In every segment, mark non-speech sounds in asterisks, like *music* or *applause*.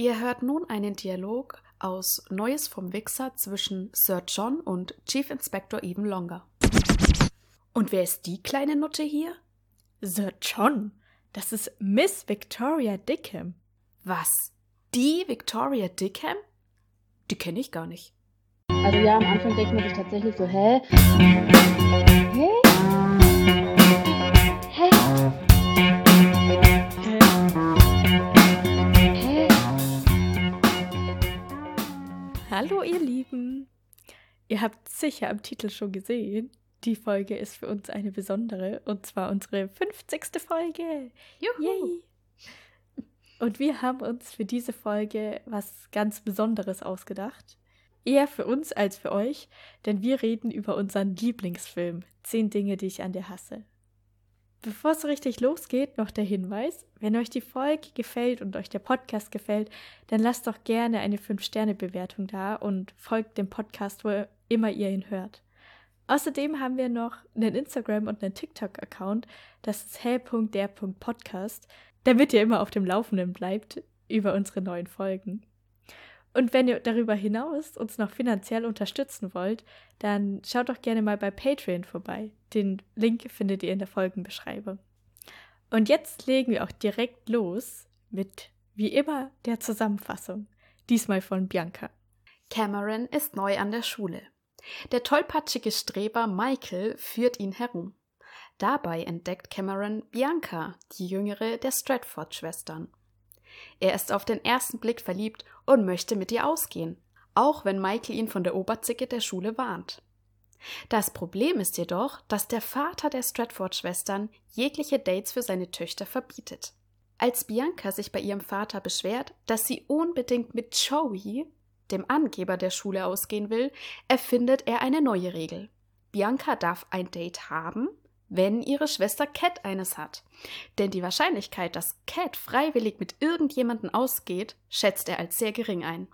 Ihr hört nun einen Dialog aus Neues vom Wichser zwischen Sir John und Chief Inspector Even Longer. Und wer ist die kleine Nutte hier? Sir John, das ist Miss Victoria Dickham. Was? Die Victoria Dickham? Die kenne ich gar nicht. Also ja, am Anfang denkt man sich tatsächlich so, hä? Hä? Hallo ihr Lieben. Ihr habt sicher am Titel schon gesehen. Die Folge ist für uns eine besondere und zwar unsere 50. Folge. Juhu. Yay! Und wir haben uns für diese Folge was ganz Besonderes ausgedacht. Eher für uns als für euch, denn wir reden über unseren Lieblingsfilm 10 Dinge, die ich an dir hasse. Bevor es richtig losgeht, noch der Hinweis, wenn euch die Folge gefällt und euch der Podcast gefällt, dann lasst doch gerne eine 5-Sterne-Bewertung da und folgt dem Podcast, wo immer ihr ihn hört. Außerdem haben wir noch einen Instagram- und einen TikTok-Account, das ist hell.der.podcast, damit ihr immer auf dem Laufenden bleibt über unsere neuen Folgen. Und wenn ihr darüber hinaus uns noch finanziell unterstützen wollt, dann schaut doch gerne mal bei Patreon vorbei. Den Link findet ihr in der Folgenbeschreibung. Und jetzt legen wir auch direkt los mit, wie immer, der Zusammenfassung. Diesmal von Bianca. Cameron ist neu an der Schule. Der tollpatschige Streber Michael führt ihn herum. Dabei entdeckt Cameron Bianca, die jüngere der Stratford-Schwestern. Er ist auf den ersten Blick verliebt und möchte mit ihr ausgehen, auch wenn Michael ihn von der Oberzicke der Schule warnt. Das Problem ist jedoch, dass der Vater der Stratford-Schwestern jegliche Dates für seine Töchter verbietet. Als Bianca sich bei ihrem Vater beschwert, dass sie unbedingt mit Joey, dem Angeber der Schule, ausgehen will, erfindet er eine neue Regel. Bianca darf ein Date haben, wenn ihre Schwester Cat eines hat. Denn die Wahrscheinlichkeit, dass Cat freiwillig mit irgendjemanden ausgeht, schätzt er als sehr gering ein.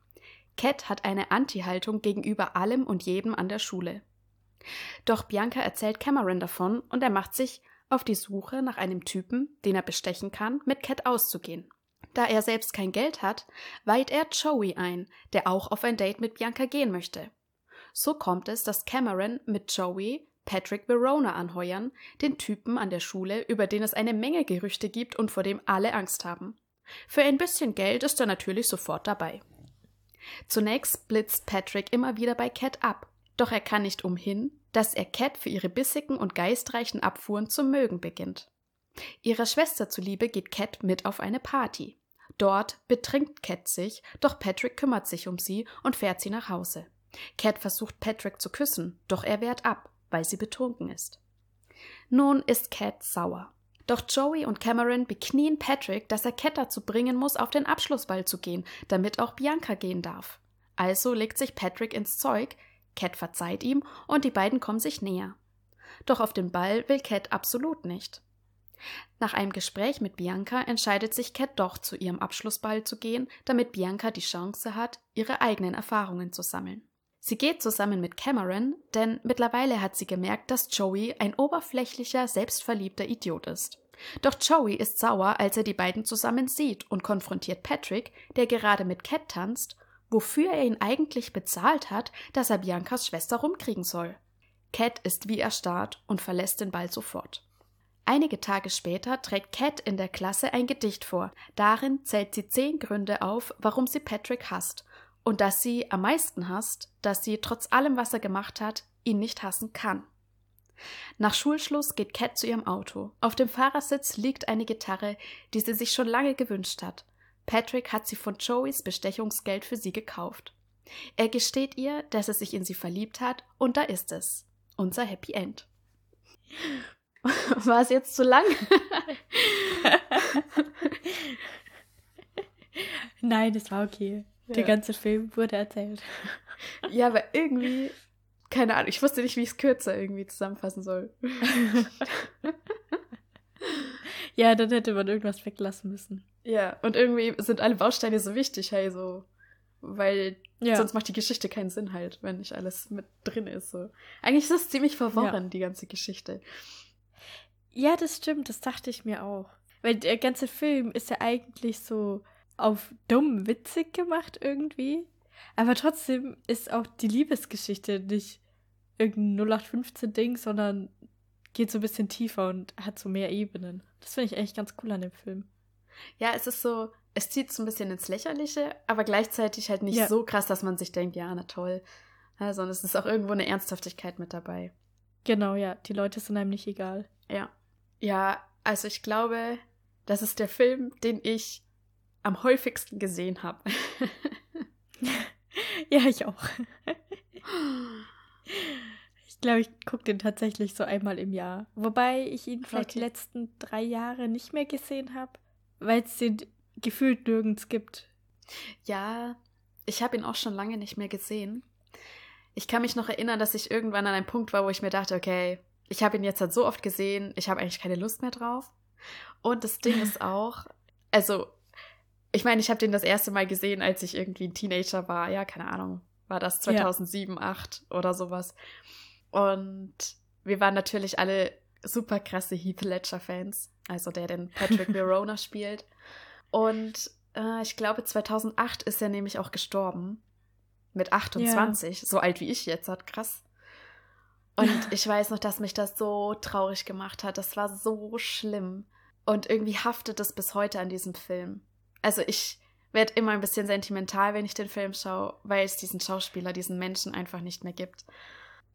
Cat hat eine Anti-Haltung gegenüber allem und jedem an der Schule. Doch Bianca erzählt Cameron davon und er macht sich auf die Suche nach einem Typen, den er bestechen kann, mit Cat auszugehen. Da er selbst kein Geld hat, weiht er Joey ein, der auch auf ein Date mit Bianca gehen möchte. So kommt es, dass Cameron mit Joey Patrick Verona anheuern, den Typen an der Schule, über den es eine Menge Gerüchte gibt und vor dem alle Angst haben. Für ein bisschen Geld ist er natürlich sofort dabei. Zunächst blitzt Patrick immer wieder bei Cat ab, doch er kann nicht umhin, dass er Cat für ihre bissigen und geistreichen Abfuhren zu mögen beginnt. Ihrer Schwester zuliebe geht Cat mit auf eine Party. Dort betrinkt Cat sich, doch Patrick kümmert sich um sie und fährt sie nach Hause. Cat versucht Patrick zu küssen, doch er wehrt ab, weil sie betrunken ist. Nun ist Cat sauer. Doch Joey und Cameron beknien Patrick, dass er Cat dazu bringen muss, auf den Abschlussball zu gehen, damit auch Bianca gehen darf. Also legt sich Patrick ins Zeug, Cat verzeiht ihm und die beiden kommen sich näher. Doch auf den Ball will Cat absolut nicht. Nach einem Gespräch mit Bianca entscheidet sich Cat doch zu ihrem Abschlussball zu gehen, damit Bianca die Chance hat, ihre eigenen Erfahrungen zu sammeln. Sie geht zusammen mit Cameron, denn mittlerweile hat sie gemerkt, dass Joey ein oberflächlicher, selbstverliebter Idiot ist. Doch Joey ist sauer, als er die beiden zusammen sieht und konfrontiert Patrick, der gerade mit Cat tanzt, wofür er ihn eigentlich bezahlt hat, dass er Biancas Schwester rumkriegen soll. Cat ist wie erstarrt und verlässt den Ball sofort. Einige Tage später trägt Cat in der Klasse ein Gedicht vor. Darin zählt sie zehn Gründe auf, warum sie Patrick hasst und dass sie am meisten hasst, dass sie trotz allem, was er gemacht hat, ihn nicht hassen kann. Nach Schulschluss geht Cat zu ihrem Auto. Auf dem Fahrersitz liegt eine Gitarre, die sie sich schon lange gewünscht hat. Patrick hat sie von Joeys Bestechungsgeld für sie gekauft. Er gesteht ihr, dass er sich in sie verliebt hat, und da ist es. Unser Happy End. *laughs* War es jetzt zu lang? *laughs* Nein, das war okay. Der Ja. ganze Film wurde erzählt. Ja, aber irgendwie, keine Ahnung, ich wusste nicht, wie ich es kürzer irgendwie zusammenfassen soll. *laughs* Ja, dann hätte man irgendwas weglassen müssen. Ja, und irgendwie sind alle Bausteine so wichtig, hey, so. Weil Ja. sonst macht die Geschichte keinen Sinn halt, wenn nicht alles mit drin ist. So. Eigentlich ist das ziemlich verworren, Ja. die ganze Geschichte. Ja, das stimmt, das dachte ich mir auch. Weil der ganze Film ist ja eigentlich so auf dumm witzig gemacht irgendwie. Aber trotzdem ist auch die Liebesgeschichte nicht irgendein 0815-Ding, sondern geht so ein bisschen tiefer und hat so mehr Ebenen. Das finde ich echt ganz cool an dem Film. Ja, es ist so, es zieht so ein bisschen ins Lächerliche, aber gleichzeitig halt nicht Ja. so krass, dass man sich denkt, ja, na toll. Ja, sondern es ist auch irgendwo eine Ernsthaftigkeit mit dabei. Genau, ja. Die Leute sind einem nicht egal. Ja. Ja, also ich glaube, das ist der Film, den ich am häufigsten gesehen habe. *laughs* Ja, ich auch. Ich glaube, ich gucke den tatsächlich so einmal im Jahr. Wobei ich ihn vielleicht die Okay. letzten drei Jahre nicht mehr gesehen habe, weil es den gefühlt nirgends gibt. ja, ich habe ihn auch schon lange nicht mehr gesehen. Ich kann mich noch erinnern, dass ich irgendwann an einem Punkt war, wo ich mir dachte, okay, ich habe ihn jetzt halt so oft gesehen, ich habe eigentlich keine Lust mehr drauf. Und das Ding ist *laughs* auch, also, ich meine, ich habe den das erste Mal gesehen, als ich irgendwie ein Teenager war. Ja, keine Ahnung, war das 2007, 2008 oder sowas. Und wir waren natürlich alle super krasse Heath Ledger-Fans, also der den Patrick *laughs* Verona spielt. Und äh, ich glaube, 2008 ist er nämlich auch gestorben. Mit 28, so alt wie ich jetzt, hat krass. Und *laughs* ich weiß noch, dass mich das so traurig gemacht hat. Das war so schlimm. Und irgendwie haftet es bis heute an diesem Film. Also ich werde immer ein bisschen sentimental, wenn ich den Film schaue, weil es diesen Schauspieler, diesen Menschen einfach nicht mehr gibt.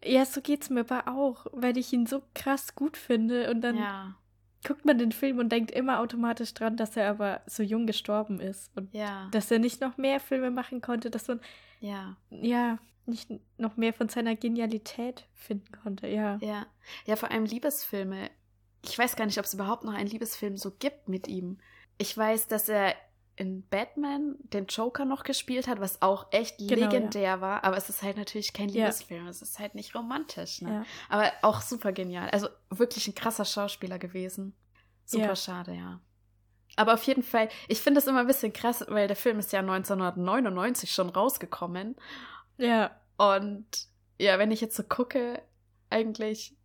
Ja, so geht's mir aber auch, weil ich ihn so krass gut finde und dann ja, guckt man den Film und denkt immer automatisch dran, dass er aber so jung gestorben ist und ja, dass er nicht noch mehr Filme machen konnte, dass man ja, ja nicht noch mehr von seiner Genialität finden konnte. Ja. ja. Ja, vor allem Liebesfilme. Ich weiß gar nicht, ob es überhaupt noch einen Liebesfilm so gibt mit ihm. Ich weiß, dass er in Batman den Joker noch gespielt hat, was auch echt Genau, legendär war, aber es ist halt natürlich kein Ja. Liebesfilm, es ist halt nicht romantisch, ne? ja. Aber auch super genial. Also wirklich ein krasser Schauspieler gewesen. Super Ja. schade, ja. Aber auf jeden Fall, ich finde das immer ein bisschen krass, weil der Film ist ja 1999 schon rausgekommen. Ja. Und ja, wenn ich jetzt so gucke, eigentlich,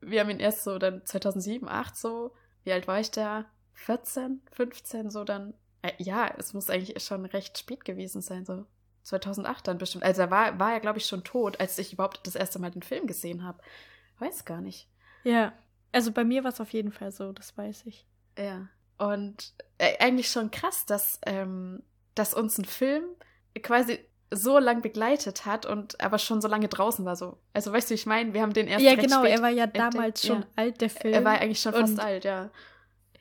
wir haben ihn erst so dann 2007, 8 so, wie alt war ich da? 14, 15, so dann. Äh, ja, es muss eigentlich schon recht spät gewesen sein, so 2008 dann bestimmt. Also er war, war ja, glaube ich, schon tot, als ich überhaupt das erste Mal den Film gesehen habe. Weiß gar nicht. Ja. Also bei mir war es auf jeden Fall so, das weiß ich. Ja. Und äh, eigentlich schon krass, dass, ähm, dass uns ein Film quasi so lang begleitet hat und aber schon so lange draußen war. So. Also weißt du, ich meine, wir haben den erst ja, genau, er war ja entdeckt, damals schon ja. alt, der Film. Er war eigentlich schon fast alt, ja.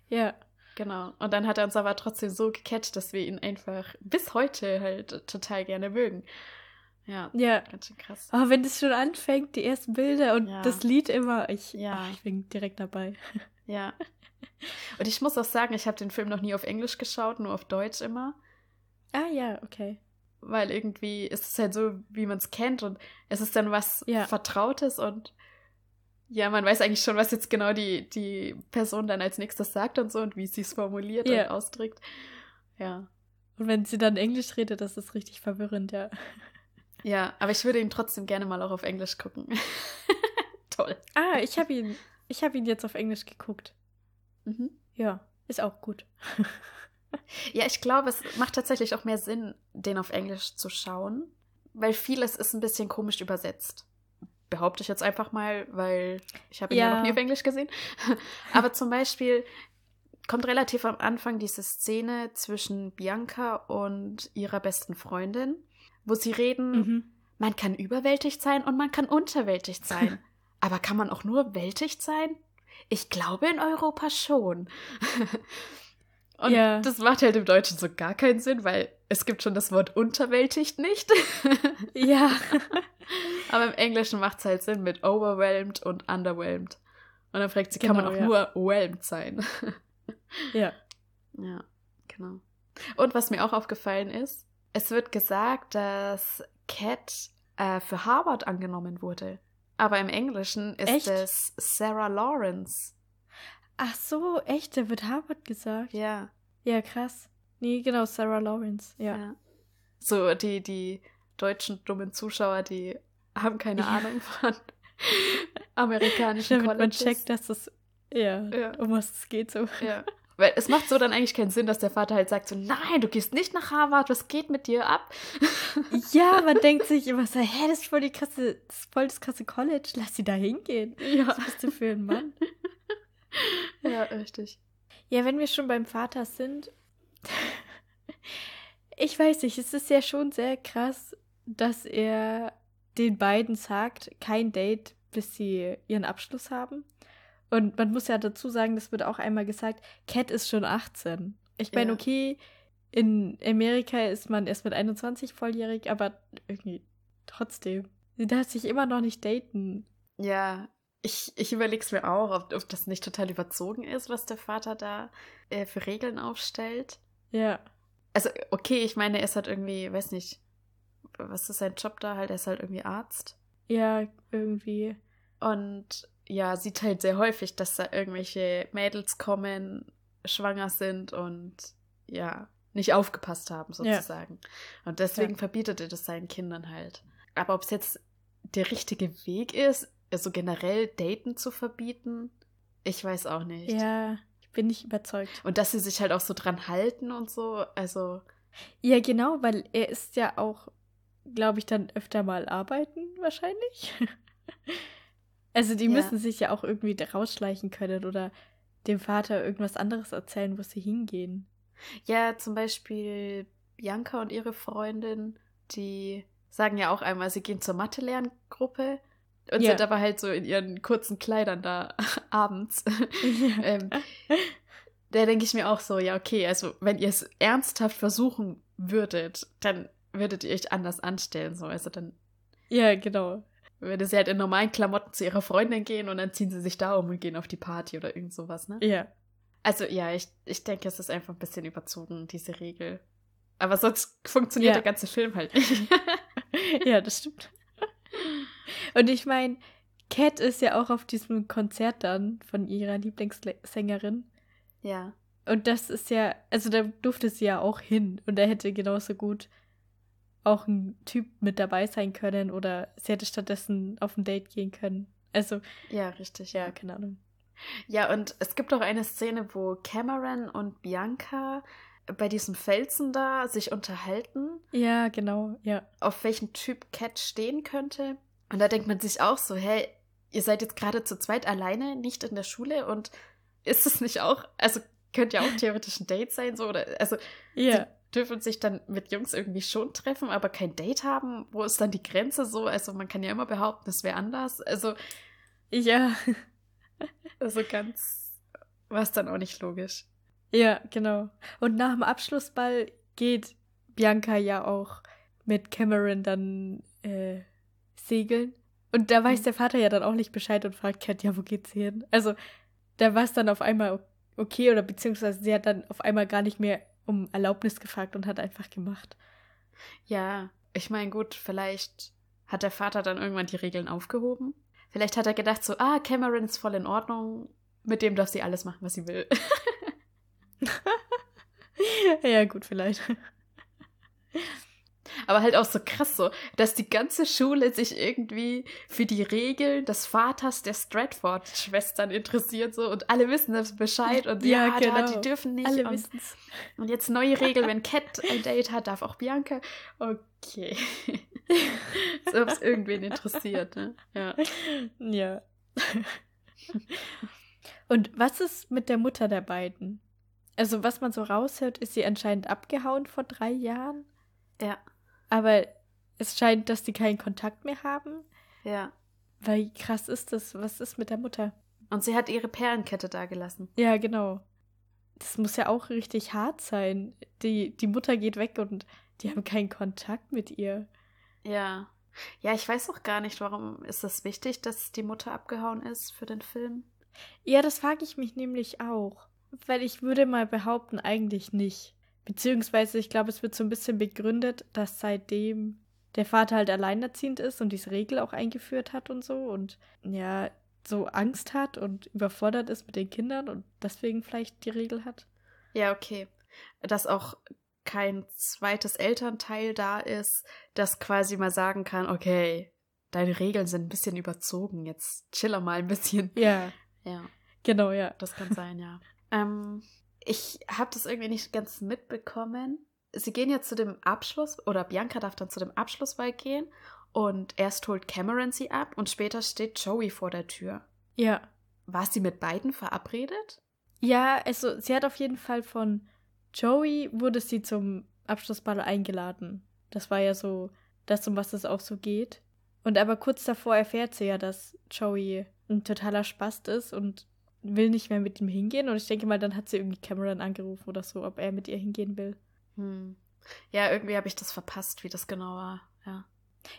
Ja. Genau. Und dann hat er uns aber trotzdem so gecatcht, dass wir ihn einfach bis heute halt total gerne mögen. Ja, Ja. ganz schön krass. Aber wenn das schon anfängt, die ersten Bilder und Ja. das Lied immer, ich, Ja. ach, ich bin direkt dabei. *laughs* Ja. Und ich muss auch sagen, ich habe den Film noch nie auf Englisch geschaut, nur auf Deutsch immer. Ah ja, okay. weil irgendwie ist es halt so, wie man es kennt und es ist dann was Ja. Vertrautes und ja, man weiß eigentlich schon, was jetzt genau die, die Person dann als nächstes sagt und so und wie sie es formuliert Ja. und ausdrückt. Ja. Und wenn sie dann Englisch redet, das ist richtig verwirrend, ja. *laughs* Ja, aber ich würde ihn trotzdem gerne mal auch auf Englisch gucken. *laughs* Toll. Ah, ich habe ihn, ich habe ihn jetzt auf Englisch geguckt. Mhm. Ja, ist auch gut. *laughs* Ja, ich glaube, es macht tatsächlich auch mehr Sinn, den auf Englisch zu schauen, weil vieles ist ein bisschen komisch übersetzt. Behaupte ich jetzt einfach mal, weil ich habe ihn ja. Ja. noch nie auf Englisch gesehen. *laughs* Aber zum Beispiel kommt relativ am Anfang diese Szene zwischen Bianca und ihrer besten Freundin, wo sie reden, Mhm. man kann überwältigt sein und man kann unterwältigt sein. *laughs* Aber kann man auch nur wältigt sein? Ich glaube in Europa schon. *laughs* Und Ja. das macht halt im Deutschen so gar keinen Sinn, weil es gibt schon das Wort unterwältigt nicht. *laughs* Ja. *laughs* Aber im Englischen macht es halt Sinn mit overwhelmed und underwhelmed. Und dann fragt sie, kann man Genau, auch ja. nur whelmed sein? *laughs* ja. Ja, genau. Und was mir auch aufgefallen ist, es wird gesagt, dass Cat äh, für Harvard angenommen wurde. Aber im Englischen ist Echt? es Sarah Lawrence. Ach so, echt, da wird Harvard gesagt. Ja, Ja, krass. Nee, genau, Sarah Lawrence. Ja. ja. So, die, die deutschen dummen Zuschauer, die haben keine Ja. Ahnung von *laughs* amerikanischen Damit man checkt, dass es, ja, Ja. um was es geht so. Ja. Weil es macht so dann eigentlich keinen Sinn, dass der Vater halt sagt so, nein, du gehst nicht nach Harvard, was geht mit dir ab? *laughs* Ja, man denkt sich immer so, hä, das ist voll die krasse, das ist voll das krasse College, lass sie da hingehen. Ja. Was bist du für ein Mann? *laughs* Ja, richtig. Ja, wenn wir schon beim Vater sind, ich weiß nicht, es ist ja schon sehr krass, dass er den beiden sagt, kein Date, bis sie ihren Abschluss haben. Und man muss ja dazu sagen, das wird auch einmal gesagt, Cat ist schon 18. Ich meine, Ja. okay, in Amerika ist man erst mit 21 volljährig, aber irgendwie trotzdem. Sie darf sich immer noch nicht daten. Ja, ich, ich überlege es mir auch, ob, ob das nicht total überzogen ist, was der Vater da äh, für Regeln aufstellt. Ja. Also, okay, ich meine, er ist halt irgendwie, weiß nicht, was ist sein Job da halt? Er ist halt irgendwie Arzt. Ja, irgendwie. Und ja, sieht halt sehr häufig, dass da irgendwelche Mädels kommen, schwanger sind und ja, nicht aufgepasst haben, sozusagen. Und deswegen Ja. verbietet er das seinen Kindern halt. Aber ob es jetzt der richtige Weg ist, also generell Daten zu verbieten, ich weiß auch nicht. Ja, bin nicht überzeugt. Und dass sie sich halt auch so dran halten und so, also Ja, genau, weil er ist ja auch, glaube ich, dann öfter mal arbeiten, wahrscheinlich. *laughs* also die Ja. müssen sich ja auch irgendwie rausschleichen können oder dem Vater irgendwas anderes erzählen, wo sie hingehen. Ja, zum Beispiel Bianca und ihre Freundin, die sagen ja auch einmal, sie gehen zur Mathe-Lerngruppe und Ja. sind aber halt so in ihren kurzen Kleidern da *laughs* abends. *laughs* ähm, da denke ich mir auch so, ja, okay, also wenn ihr es ernsthaft versuchen würdet, dann würdet ihr euch anders anstellen. So. Also dann ja, genau. würde sie halt in normalen Klamotten zu ihrer Freundin gehen und dann ziehen sie sich da um und gehen auf die Party oder irgend sowas, ne? Ja. Also ja, ich, ich denke, es ist einfach ein bisschen überzogen, diese Regel. Aber sonst funktioniert der ganze Film halt nicht. *laughs* ja, das stimmt. Und ich meine, Cat ist ja auch auf diesem Konzert dann von ihrer Lieblingssängerin. ja. Und das ist ja, also da durfte sie ja auch hin und da hätte genauso gut auch ein Typ mit dabei sein können oder sie hätte stattdessen auf ein Date gehen können. Also, Ja, richtig, ja, keine Ahnung. Ja, und es gibt auch eine Szene, wo Cameron und Bianca bei diesem Felsen da sich unterhalten, Ja, genau, ja. auf welchen Typ Cat stehen könnte. Und da denkt man sich auch so, hey, ihr seid jetzt gerade zu zweit alleine, nicht in der Schule und ist es nicht auch, also könnte ja auch theoretisch ein Date sein, so, oder, also Ja, dürfen sich dann mit Jungs irgendwie schon treffen, aber kein Date haben? Wo ist dann die Grenze so? Also man kann ja immer behaupten, es wäre anders. Also, ja, *laughs* also ganz war es dann auch nicht logisch. ja, genau. Und nach dem Abschlussball geht Bianca ja auch mit Cameron dann äh, segeln. Und da weiß Mhm. der Vater ja dann auch nicht Bescheid und fragt Cat, ja, wo geht's hier hin? Also, da war es dann auf einmal okay oder beziehungsweise sie hat dann auf einmal gar nicht mehr um Erlaubnis gefragt und hat einfach gemacht. Ja, ich meine, gut, vielleicht hat der Vater dann irgendwann die Regeln aufgehoben. Vielleicht hat er gedacht so, ah, Cameron ist voll in Ordnung, mit dem darf sie alles machen, was sie will. *laughs* ja, gut, vielleicht. *laughs* Aber halt auch so krass so, dass die ganze Schule sich irgendwie für die Regeln des Vaters der Stratford-Schwestern interessiert so und alle wissen das Bescheid und Ja, ja, genau. die dürfen nicht. Alle und, und jetzt neue Regel, wenn Cat ein Date hat, darf auch Bianca. Okay. *laughs* Als ob es irgendwen interessiert, ne? Ja. Ja. Und was ist mit der Mutter der beiden? Also, was man so raushört, ist sie anscheinend abgehauen vor drei Jahren. Ja. Aber es scheint, dass die keinen Kontakt mehr haben. Ja. Weil krass ist das? Was ist mit der Mutter? Und sie hat ihre Perlenkette da gelassen. Ja, genau. Das muss ja auch richtig hart sein. Die, die Mutter geht weg und die haben keinen Kontakt mit ihr. Ja. Ja, ich weiß auch gar nicht, warum ist das wichtig, dass die Mutter abgehauen ist für den Film? Ja, das frage ich mich nämlich auch. Weil ich würde mal behaupten, eigentlich nicht. Beziehungsweise, ich glaube, es wird so ein bisschen begründet, dass seitdem der Vater halt alleinerziehend ist und diese Regel auch eingeführt hat und so und ja, so Angst hat und überfordert ist mit den Kindern und deswegen vielleicht die Regel hat. Ja, okay. Dass auch kein zweites Elternteil da ist, das quasi mal sagen kann, okay, deine Regeln sind ein bisschen überzogen, jetzt chiller mal ein bisschen. Ja, Ja, genau, ja. das kann sein, ja. Ähm, ich habe das irgendwie nicht ganz mitbekommen. Sie gehen ja zu dem Abschluss, oder Bianca darf dann zu dem Abschlussball gehen und erst holt Cameron sie ab und später steht Joey vor der Tür. Ja. War sie mit beiden verabredet? Ja, also sie hat auf jeden Fall von Joey wurde sie zum Abschlussball eingeladen. Das war ja so das, um was es auch so geht. Und aber kurz davor erfährt sie ja, dass Joey ein totaler Spast ist und will nicht mehr mit ihm hingehen. Und ich denke mal, dann hat sie irgendwie Cameron angerufen oder so, ob er mit ihr hingehen will. Hm. Ja, irgendwie habe ich das verpasst, wie das genau war. Ja.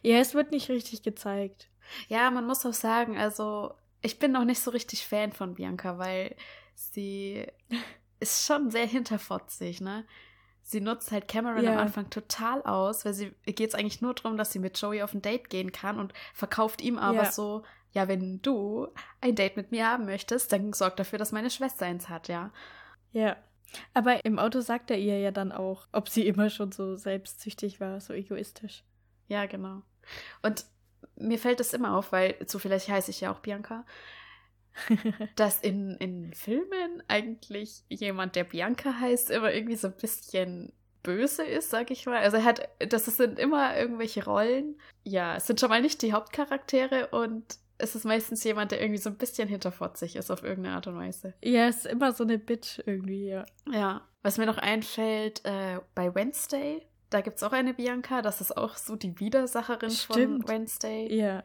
Ja, es wird nicht richtig gezeigt. Ja, man muss auch sagen, also ich bin noch nicht so richtig Fan von Bianca, weil sie *laughs* ist schon sehr hinterfotzig, ne? Sie nutzt halt Cameron Ja. am Anfang total aus, weil sie geht es eigentlich nur darum, dass sie mit Joey auf ein Date gehen kann und verkauft ihm aber Ja. so, ja, wenn du ein Date mit mir haben möchtest, dann sorg dafür, dass meine Schwester eins hat, ja. Ja. Aber im Auto sagt er ihr ja dann auch, ob sie immer schon so selbstsüchtig war, so egoistisch. Ja, genau. Und mir fällt es immer auf, weil zufällig heiße ich ja auch Bianca, *laughs* dass in, in Filmen eigentlich jemand, der Bianca heißt, immer irgendwie so ein bisschen böse ist, sag ich mal. Also er hat, das sind immer irgendwelche Rollen. Ja, es sind schon mal nicht die Hauptcharaktere und es ist meistens jemand, der irgendwie so ein bisschen hinterfotzig ist auf irgendeine Art und Weise. ja, ist immer so eine Bitch irgendwie, ja. Ja, was mir noch einfällt, äh, bei Wednesday, da gibt es auch eine Bianca, das ist auch so die Widersacherin Stimmt. von Wednesday. Ja.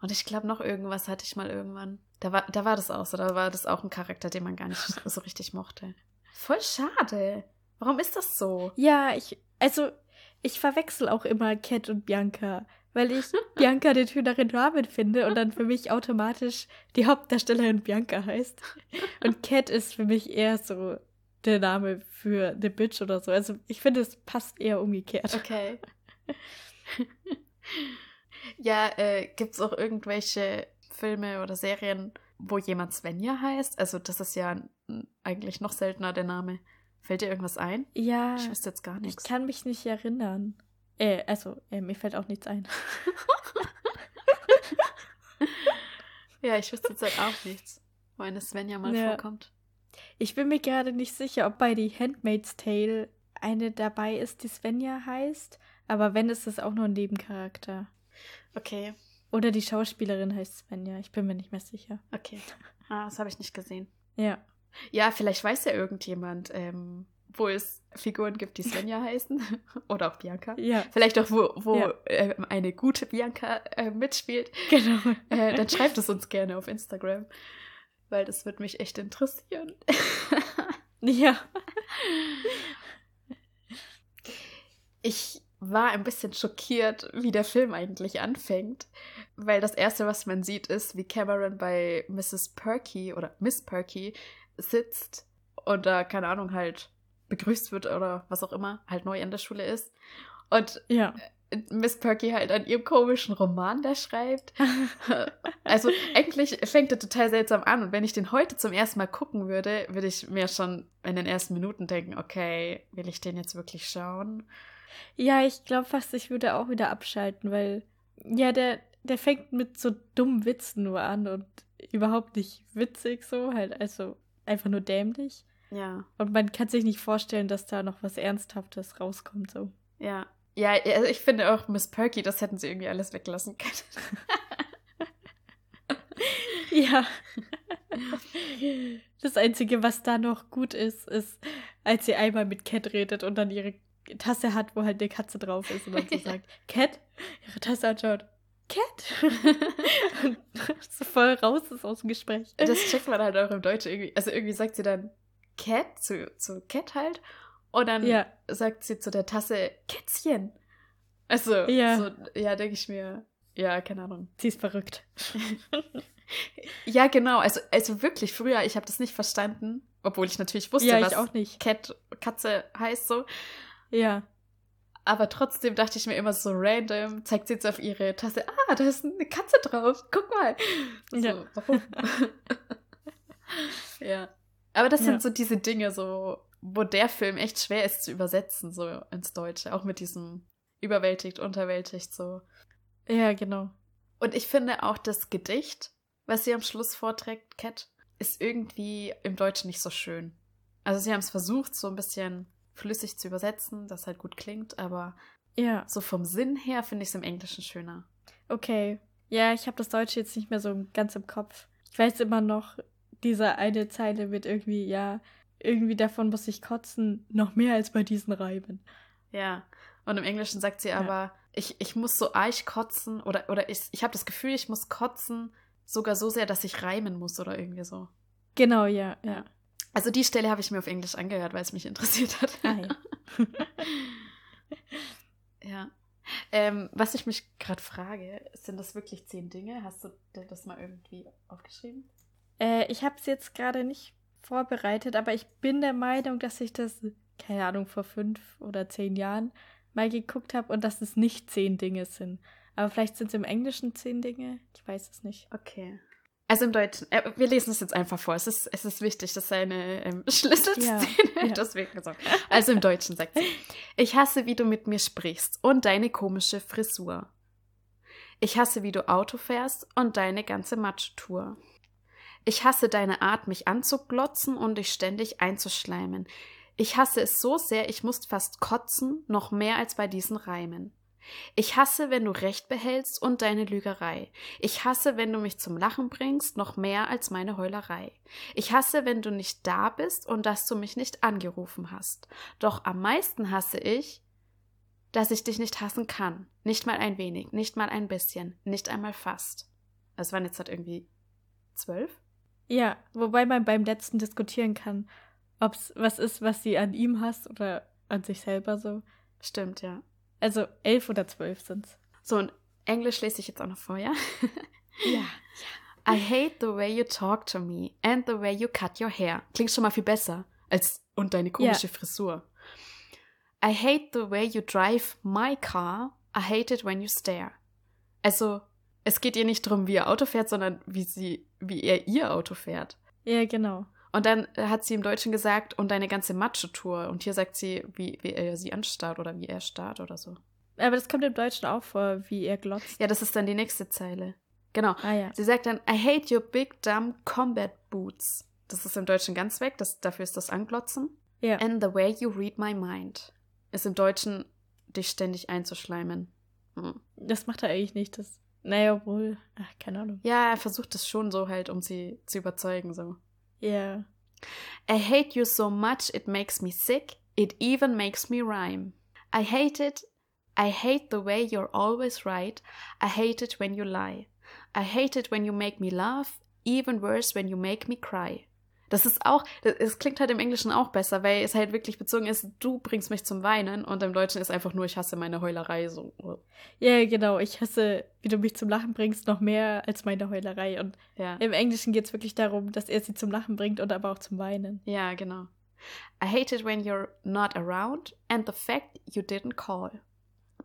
Und ich glaube, noch irgendwas hatte ich mal irgendwann. Da war, da war das auch so. Da war das auch ein Charakter, den man gar nicht *laughs* so richtig mochte. Voll schade. Warum ist das so? Ja, ich, also, ich verwechsel auch immer Cat und Bianca, weil ich Bianca den Hühnerin Ramen finde und dann für mich automatisch die Hauptdarstellerin Bianca heißt. Und Cat ist für mich eher so der Name für The Bitch oder so. Also, ich finde, es passt eher umgekehrt. Okay. ja, äh, gibt es auch irgendwelche Filme oder Serien, wo jemand Svenja heißt? Also, das ist ja eigentlich noch seltener der Name. Fällt dir irgendwas ein? Ja, Ich wüsste jetzt gar ich nichts. kann mich nicht erinnern. Äh, also, äh, mir fällt auch nichts ein. *laughs* Ja, ich wüsste jetzt halt auch nichts, wo eine Svenja mal Ja. vorkommt. Ich bin mir gerade nicht sicher, ob bei The Handmaid's Tale eine dabei ist, die Svenja heißt. Aber wenn, ist es auch nur ein Nebencharakter. Okay, Oder die Schauspielerin heißt Svenja. Ich bin mir nicht mehr sicher. okay. Ah, das habe ich nicht gesehen. Ja. Ja, vielleicht weiß ja irgendjemand, ähm, wo es Figuren gibt, die Svenja heißen. *laughs* Oder auch Bianca. Ja, Vielleicht auch, wo, wo Ja. ähm, eine gute Bianca äh, mitspielt. genau. Äh, dann *laughs* schreibt es uns gerne auf Instagram. Weil das wird mich echt interessieren. *laughs* Ja. Ich war ein bisschen schockiert, wie der Film eigentlich anfängt. Weil das Erste, was man sieht, ist, wie Cameron bei Mrs. Perky oder Miss Perky sitzt und da, keine Ahnung, halt begrüßt wird oder was auch immer, halt neu an der Schule ist. Und Ja. Miss Perky halt an ihrem komischen Roman da schreibt. *laughs* Also eigentlich fängt er total seltsam an und wenn ich den heute zum ersten Mal gucken würde, würde ich mir schon in den ersten Minuten denken, okay, will ich den jetzt wirklich schauen? Ja, ich glaube fast, ich würde auch wieder abschalten, weil ja, der, der fängt mit so dummen Witzen nur an und überhaupt nicht witzig so, halt, also einfach nur dämlich. Ja, Und man kann sich nicht vorstellen, dass da noch was Ernsthaftes rauskommt, so. ja. Ja, also ich finde auch Miss Perky, das hätten sie irgendwie alles weglassen können. *laughs* Ja. Das Einzige, was da noch gut ist, ist, als sie einmal mit Cat redet und dann ihre Tasse hat, wo halt eine Katze drauf ist und dann so *laughs* sagt, Cat, ihre Tasse anschaut, Cat. *laughs* und so voll raus ist aus dem Gespräch. Das checkt man halt auch im Deutschen irgendwie. Also irgendwie sagt sie dann Cat zu, zu Cat halt und dann Ja, sagt sie zu der Tasse Kätzchen. Also, Ja. so, ja, denke ich mir, ja, keine Ahnung. sie ist verrückt. *laughs* Ja, genau. Also, also wirklich, früher, ich habe das nicht verstanden, obwohl ich natürlich wusste, ja, was ich auch nicht. Cat, Katze heißt so. Ja. Aber trotzdem dachte ich mir immer so random, zeigt sie jetzt auf ihre Tasse, ah, da ist eine Katze drauf, guck mal. So, *laughs* Ja. warum? ja. Aber das Ja. sind so diese Dinge, so, wo der Film echt schwer ist zu übersetzen, so ins Deutsche. Auch mit diesem überwältigt, unterwältigt, so. Ja, genau. Und ich finde auch das Gedicht, was sie am Schluss vorträgt, Cat, ist irgendwie im Deutschen nicht so schön. Also sie haben es versucht, so ein bisschen flüssig zu übersetzen, das halt gut klingt, aber Ja, so vom Sinn her finde ich es im Englischen schöner. okay. Ja, ich habe das Deutsche jetzt nicht mehr so ganz im Kopf. Ich weiß immer noch, diese eine Zeile wird irgendwie, ja, irgendwie davon muss ich kotzen, noch mehr als bei diesen Reimen. Ja. Und im Englischen sagt sie aber, ich, ich muss so arg kotzen oder, oder ich, ich habe das Gefühl, ich muss kotzen, sogar so sehr, dass ich reimen muss oder irgendwie so. Genau, ja, ja. Also die Stelle habe ich mir auf Englisch angehört, weil es mich interessiert hat. Ah, ja. *laughs* ja. Ähm, was ich mich gerade frage, sind das wirklich zehn Dinge? Hast du das mal irgendwie aufgeschrieben? Äh, ich habe es jetzt gerade nicht vorbereitet, aber ich bin der Meinung, dass ich das, keine Ahnung, vor fünf oder zehn Jahren mal geguckt habe und dass es nicht zehn Dinge sind. Aber vielleicht sind es im Englischen zehn Dinge. Ich weiß es nicht. Okay. Also im Deutschen, äh, wir lesen es jetzt einfach vor. Es ist, es ist wichtig, das ist eine ähm, *laughs* Schlüsselszene. Ja, *laughs* ja. Deswegen gesagt. Also im Deutschen sagt sie: Ich hasse, wie du mit mir sprichst und deine komische Frisur. Ich hasse, wie du Auto fährst und deine ganze Matschtour. Ich hasse deine Art, mich anzuglotzen und dich ständig einzuschleimen. Ich hasse es so sehr, ich muss fast kotzen, noch mehr als bei diesen Reimen. Ich hasse, wenn du Recht behältst und deine Lügerei. Ich hasse, wenn du mich zum Lachen bringst, noch mehr als meine Heulerei. Ich hasse, wenn du nicht da bist und dass du mich nicht angerufen hast. Doch am meisten hasse ich, dass ich dich nicht hassen kann. Nicht mal ein wenig, nicht mal ein bisschen, nicht einmal fast. Das waren jetzt halt irgendwie zwölf? Ja, wobei man beim letzten diskutieren kann, ob es was ist, was sie an ihm hasst oder an sich selber so. Stimmt, ja. Also elf oder zwölf sind's. So, und Englisch lese ich jetzt auch noch vor, ja? *laughs* Ja. I hate the way you talk to me and the way you cut your hair. Klingt schon mal viel besser als und deine komische Frisur. I hate the way you drive my car. I hate it when you stare. Also, es geht ihr nicht darum, wie ihr Auto fährt, sondern wie sie, wie er ihr Auto fährt. Ja, genau. Und dann hat sie im Deutschen gesagt, und deine ganze Macho-Tour. Und hier sagt sie, wie, wie er sie anstarrt oder wie er starrt oder so. Aber das kommt im Deutschen auch vor, wie er glotzt. Ja, das ist dann die nächste Zeile. Genau. Ah ja. Sie sagt dann, I hate your big dumb combat boots. Das ist im Deutschen ganz weg, das, dafür ist das Anglotzen. Ja. And the way you read my mind. Ist im Deutschen, dich ständig einzuschleimen. Hm. Das macht er eigentlich nicht. Das. Naja, wohl. Ach, keine Ahnung. Ja, er versucht es schon so halt, um sie zu überzeugen, so. Ja. I hate you so much it makes me sick. It even makes me rhyme. I hate it. I hate the way you're always right. I hate it when you lie. I hate it when you make me laugh. Even worse when you make me cry. Das ist auch, es klingt halt im Englischen auch besser, weil es halt wirklich bezogen ist, du bringst mich zum Weinen und im Deutschen ist einfach nur, ich hasse meine Heulerei so. Ja, genau. Ich hasse, wie du mich zum Lachen bringst, noch mehr als meine Heulerei. Und Ja. im Englischen geht es wirklich darum, dass er sie zum Lachen bringt und aber auch zum Weinen. Ja, genau. I hate it when you're not around and the fact you didn't call.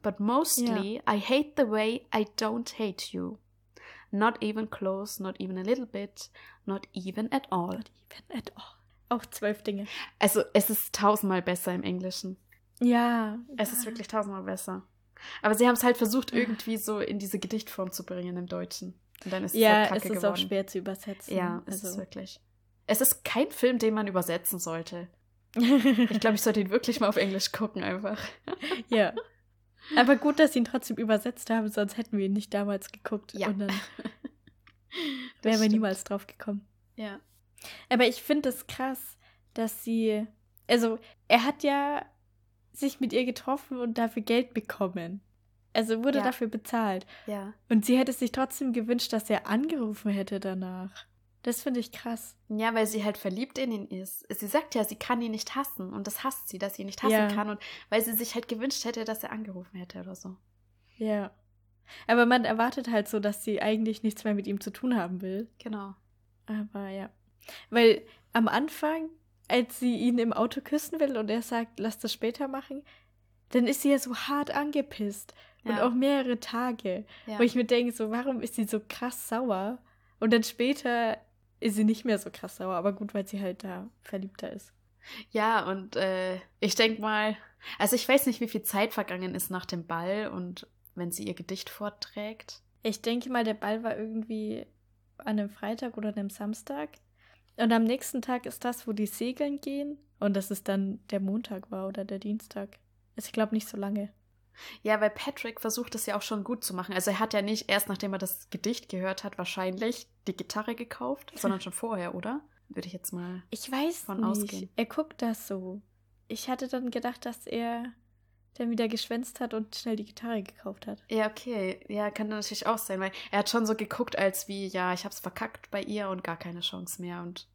But mostly, I hate the way I don't hate you. Not even close, not even a little bit, not even at all. Not even at all. Auch zwölf Dinge. Also, es ist tausendmal besser im Englischen. Ja. Es ist wirklich tausendmal besser. Aber sie haben es halt versucht, irgendwie so in diese Gedichtform zu bringen im Deutschen. Und dann ist es Ja, halt es kacke ist geworden. auch schwer zu übersetzen. Ja, es also. ist wirklich. Es ist kein Film, den man übersetzen sollte. *laughs* Ich glaube, ich sollte ihn wirklich mal auf Englisch gucken, einfach. ja. *laughs* Aber gut, dass sie ihn trotzdem übersetzt haben, sonst hätten wir ihn nicht damals geguckt. Ja. Und dann *laughs* *laughs* Das wären wir niemals drauf gekommen. Ja. Aber ich finde es krass, dass sie. Also, er hat ja sich mit ihr getroffen und dafür Geld bekommen. Also wurde Ja. dafür bezahlt. Ja. Und sie hätte sich trotzdem gewünscht, dass er angerufen hätte danach. Das finde ich krass. Ja, weil sie halt verliebt in ihn ist. Sie sagt ja, sie kann ihn nicht hassen. Und das hasst sie, dass sie ihn nicht hassen Ja. kann. Und weil sie sich halt gewünscht hätte, dass er angerufen hätte oder so. Ja. Aber man erwartet halt so, dass sie eigentlich nichts mehr mit ihm zu tun haben will. Genau. Aber ja. Weil am Anfang, als sie ihn im Auto küssen will und er sagt, lass das später machen, dann ist sie ja so hart angepisst. Und Ja. auch mehrere Tage. Ja. Wo ich mir denke, so, warum ist sie so krass sauer? Und dann später ist sie nicht mehr so krass sauer. Aber gut, weil sie halt da verliebter ist. Ja, und äh, ich denke mal, also ich weiß nicht, wie viel Zeit vergangen ist nach dem Ball und wenn sie ihr Gedicht vorträgt. Ich denke mal, der Ball war irgendwie an einem Freitag oder einem Samstag. Und am nächsten Tag ist das, wo die segeln gehen. Und das ist dann der Montag war oder der Dienstag. Ist, ich glaube, nicht so lange. Ja, weil Patrick versucht es ja auch schon gut zu machen. Also er hat ja nicht erst nachdem er das Gedicht gehört hat, wahrscheinlich die Gitarre gekauft, sondern schon vorher, oder? Würde ich jetzt mal. Ich weiß Von nicht. ausgehen. Er guckt das so. Ich hatte dann gedacht, dass er dann wieder geschwänzt hat und schnell die Gitarre gekauft hat. Ja, okay. Ja, kann natürlich auch sein, weil er hat schon so geguckt, als wie, ja, ich hab's verkackt bei ihr und gar keine Chance mehr und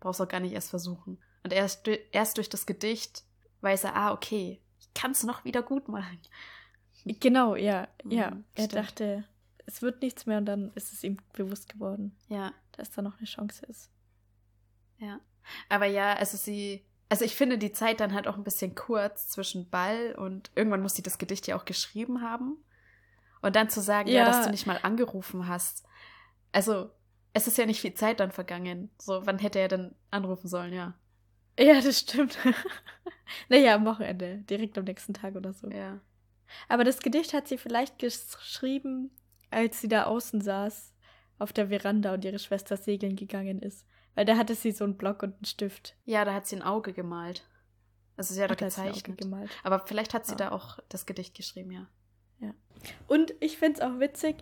brauch's auch gar nicht erst versuchen. Und erst, erst durch das Gedicht weiß er, ah, okay, ich kann's noch wieder gut machen. Genau, ja, ja. Mhm, er stimmt. dachte, es wird nichts mehr und dann ist es ihm bewusst geworden, Ja, dass da noch eine Chance ist. ja. Aber ja, also sie, also ich finde die Zeit dann halt auch ein bisschen kurz zwischen Ball und irgendwann muss sie das Gedicht ja auch geschrieben haben. Und dann zu sagen, ja, Ja. dass du nicht mal angerufen hast. Also, es ist ja nicht viel Zeit dann vergangen. So, wann hätte er denn anrufen sollen, ja. Ja, das stimmt. *laughs* naja, am Wochenende, direkt am nächsten Tag oder so. Ja. Aber das Gedicht hat sie vielleicht geschrieben, als sie da außen saß, auf der Veranda und ihre Schwester segeln gegangen ist. Weil da hatte sie so einen Block und einen Stift. Ja, da hat sie ein Auge gemalt. Also sie hat Ach, da hat gezeichnet. gemalt. Aber vielleicht hat sie Ah. da auch das Gedicht geschrieben, ja. Und ich finde es auch witzig,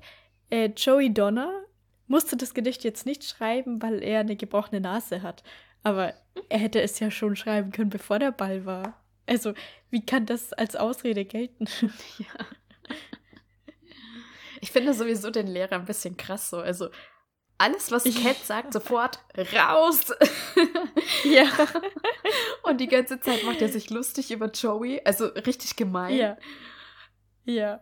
äh, Joey Donner musste das Gedicht jetzt nicht schreiben, weil er eine gebrochene Nase hat. Aber er hätte es ja schon schreiben können, bevor der Ball war. Also, wie kann das als Ausrede gelten? *laughs* ja. Ich finde sowieso den Lehrer ein bisschen krass so. Also alles, was Cat sagt, sofort raus. *laughs* ja. *laughs* Und die ganze Zeit macht er sich lustig über Joey. Also richtig gemein. Ja. Ja.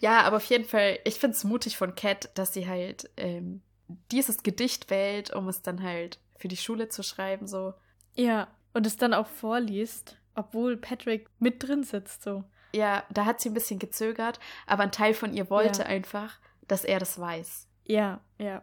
Ja, aber auf jeden Fall, ich finde es mutig von Cat, dass sie halt ähm, dieses Gedicht wählt, um es dann halt für die Schule zu schreiben, so. Ja. Und es dann auch vorliest, obwohl Patrick mit drin sitzt, so. Ja, da hat sie ein bisschen gezögert, aber ein Teil von ihr wollte Ja. einfach, dass er das weiß. Ja, ja.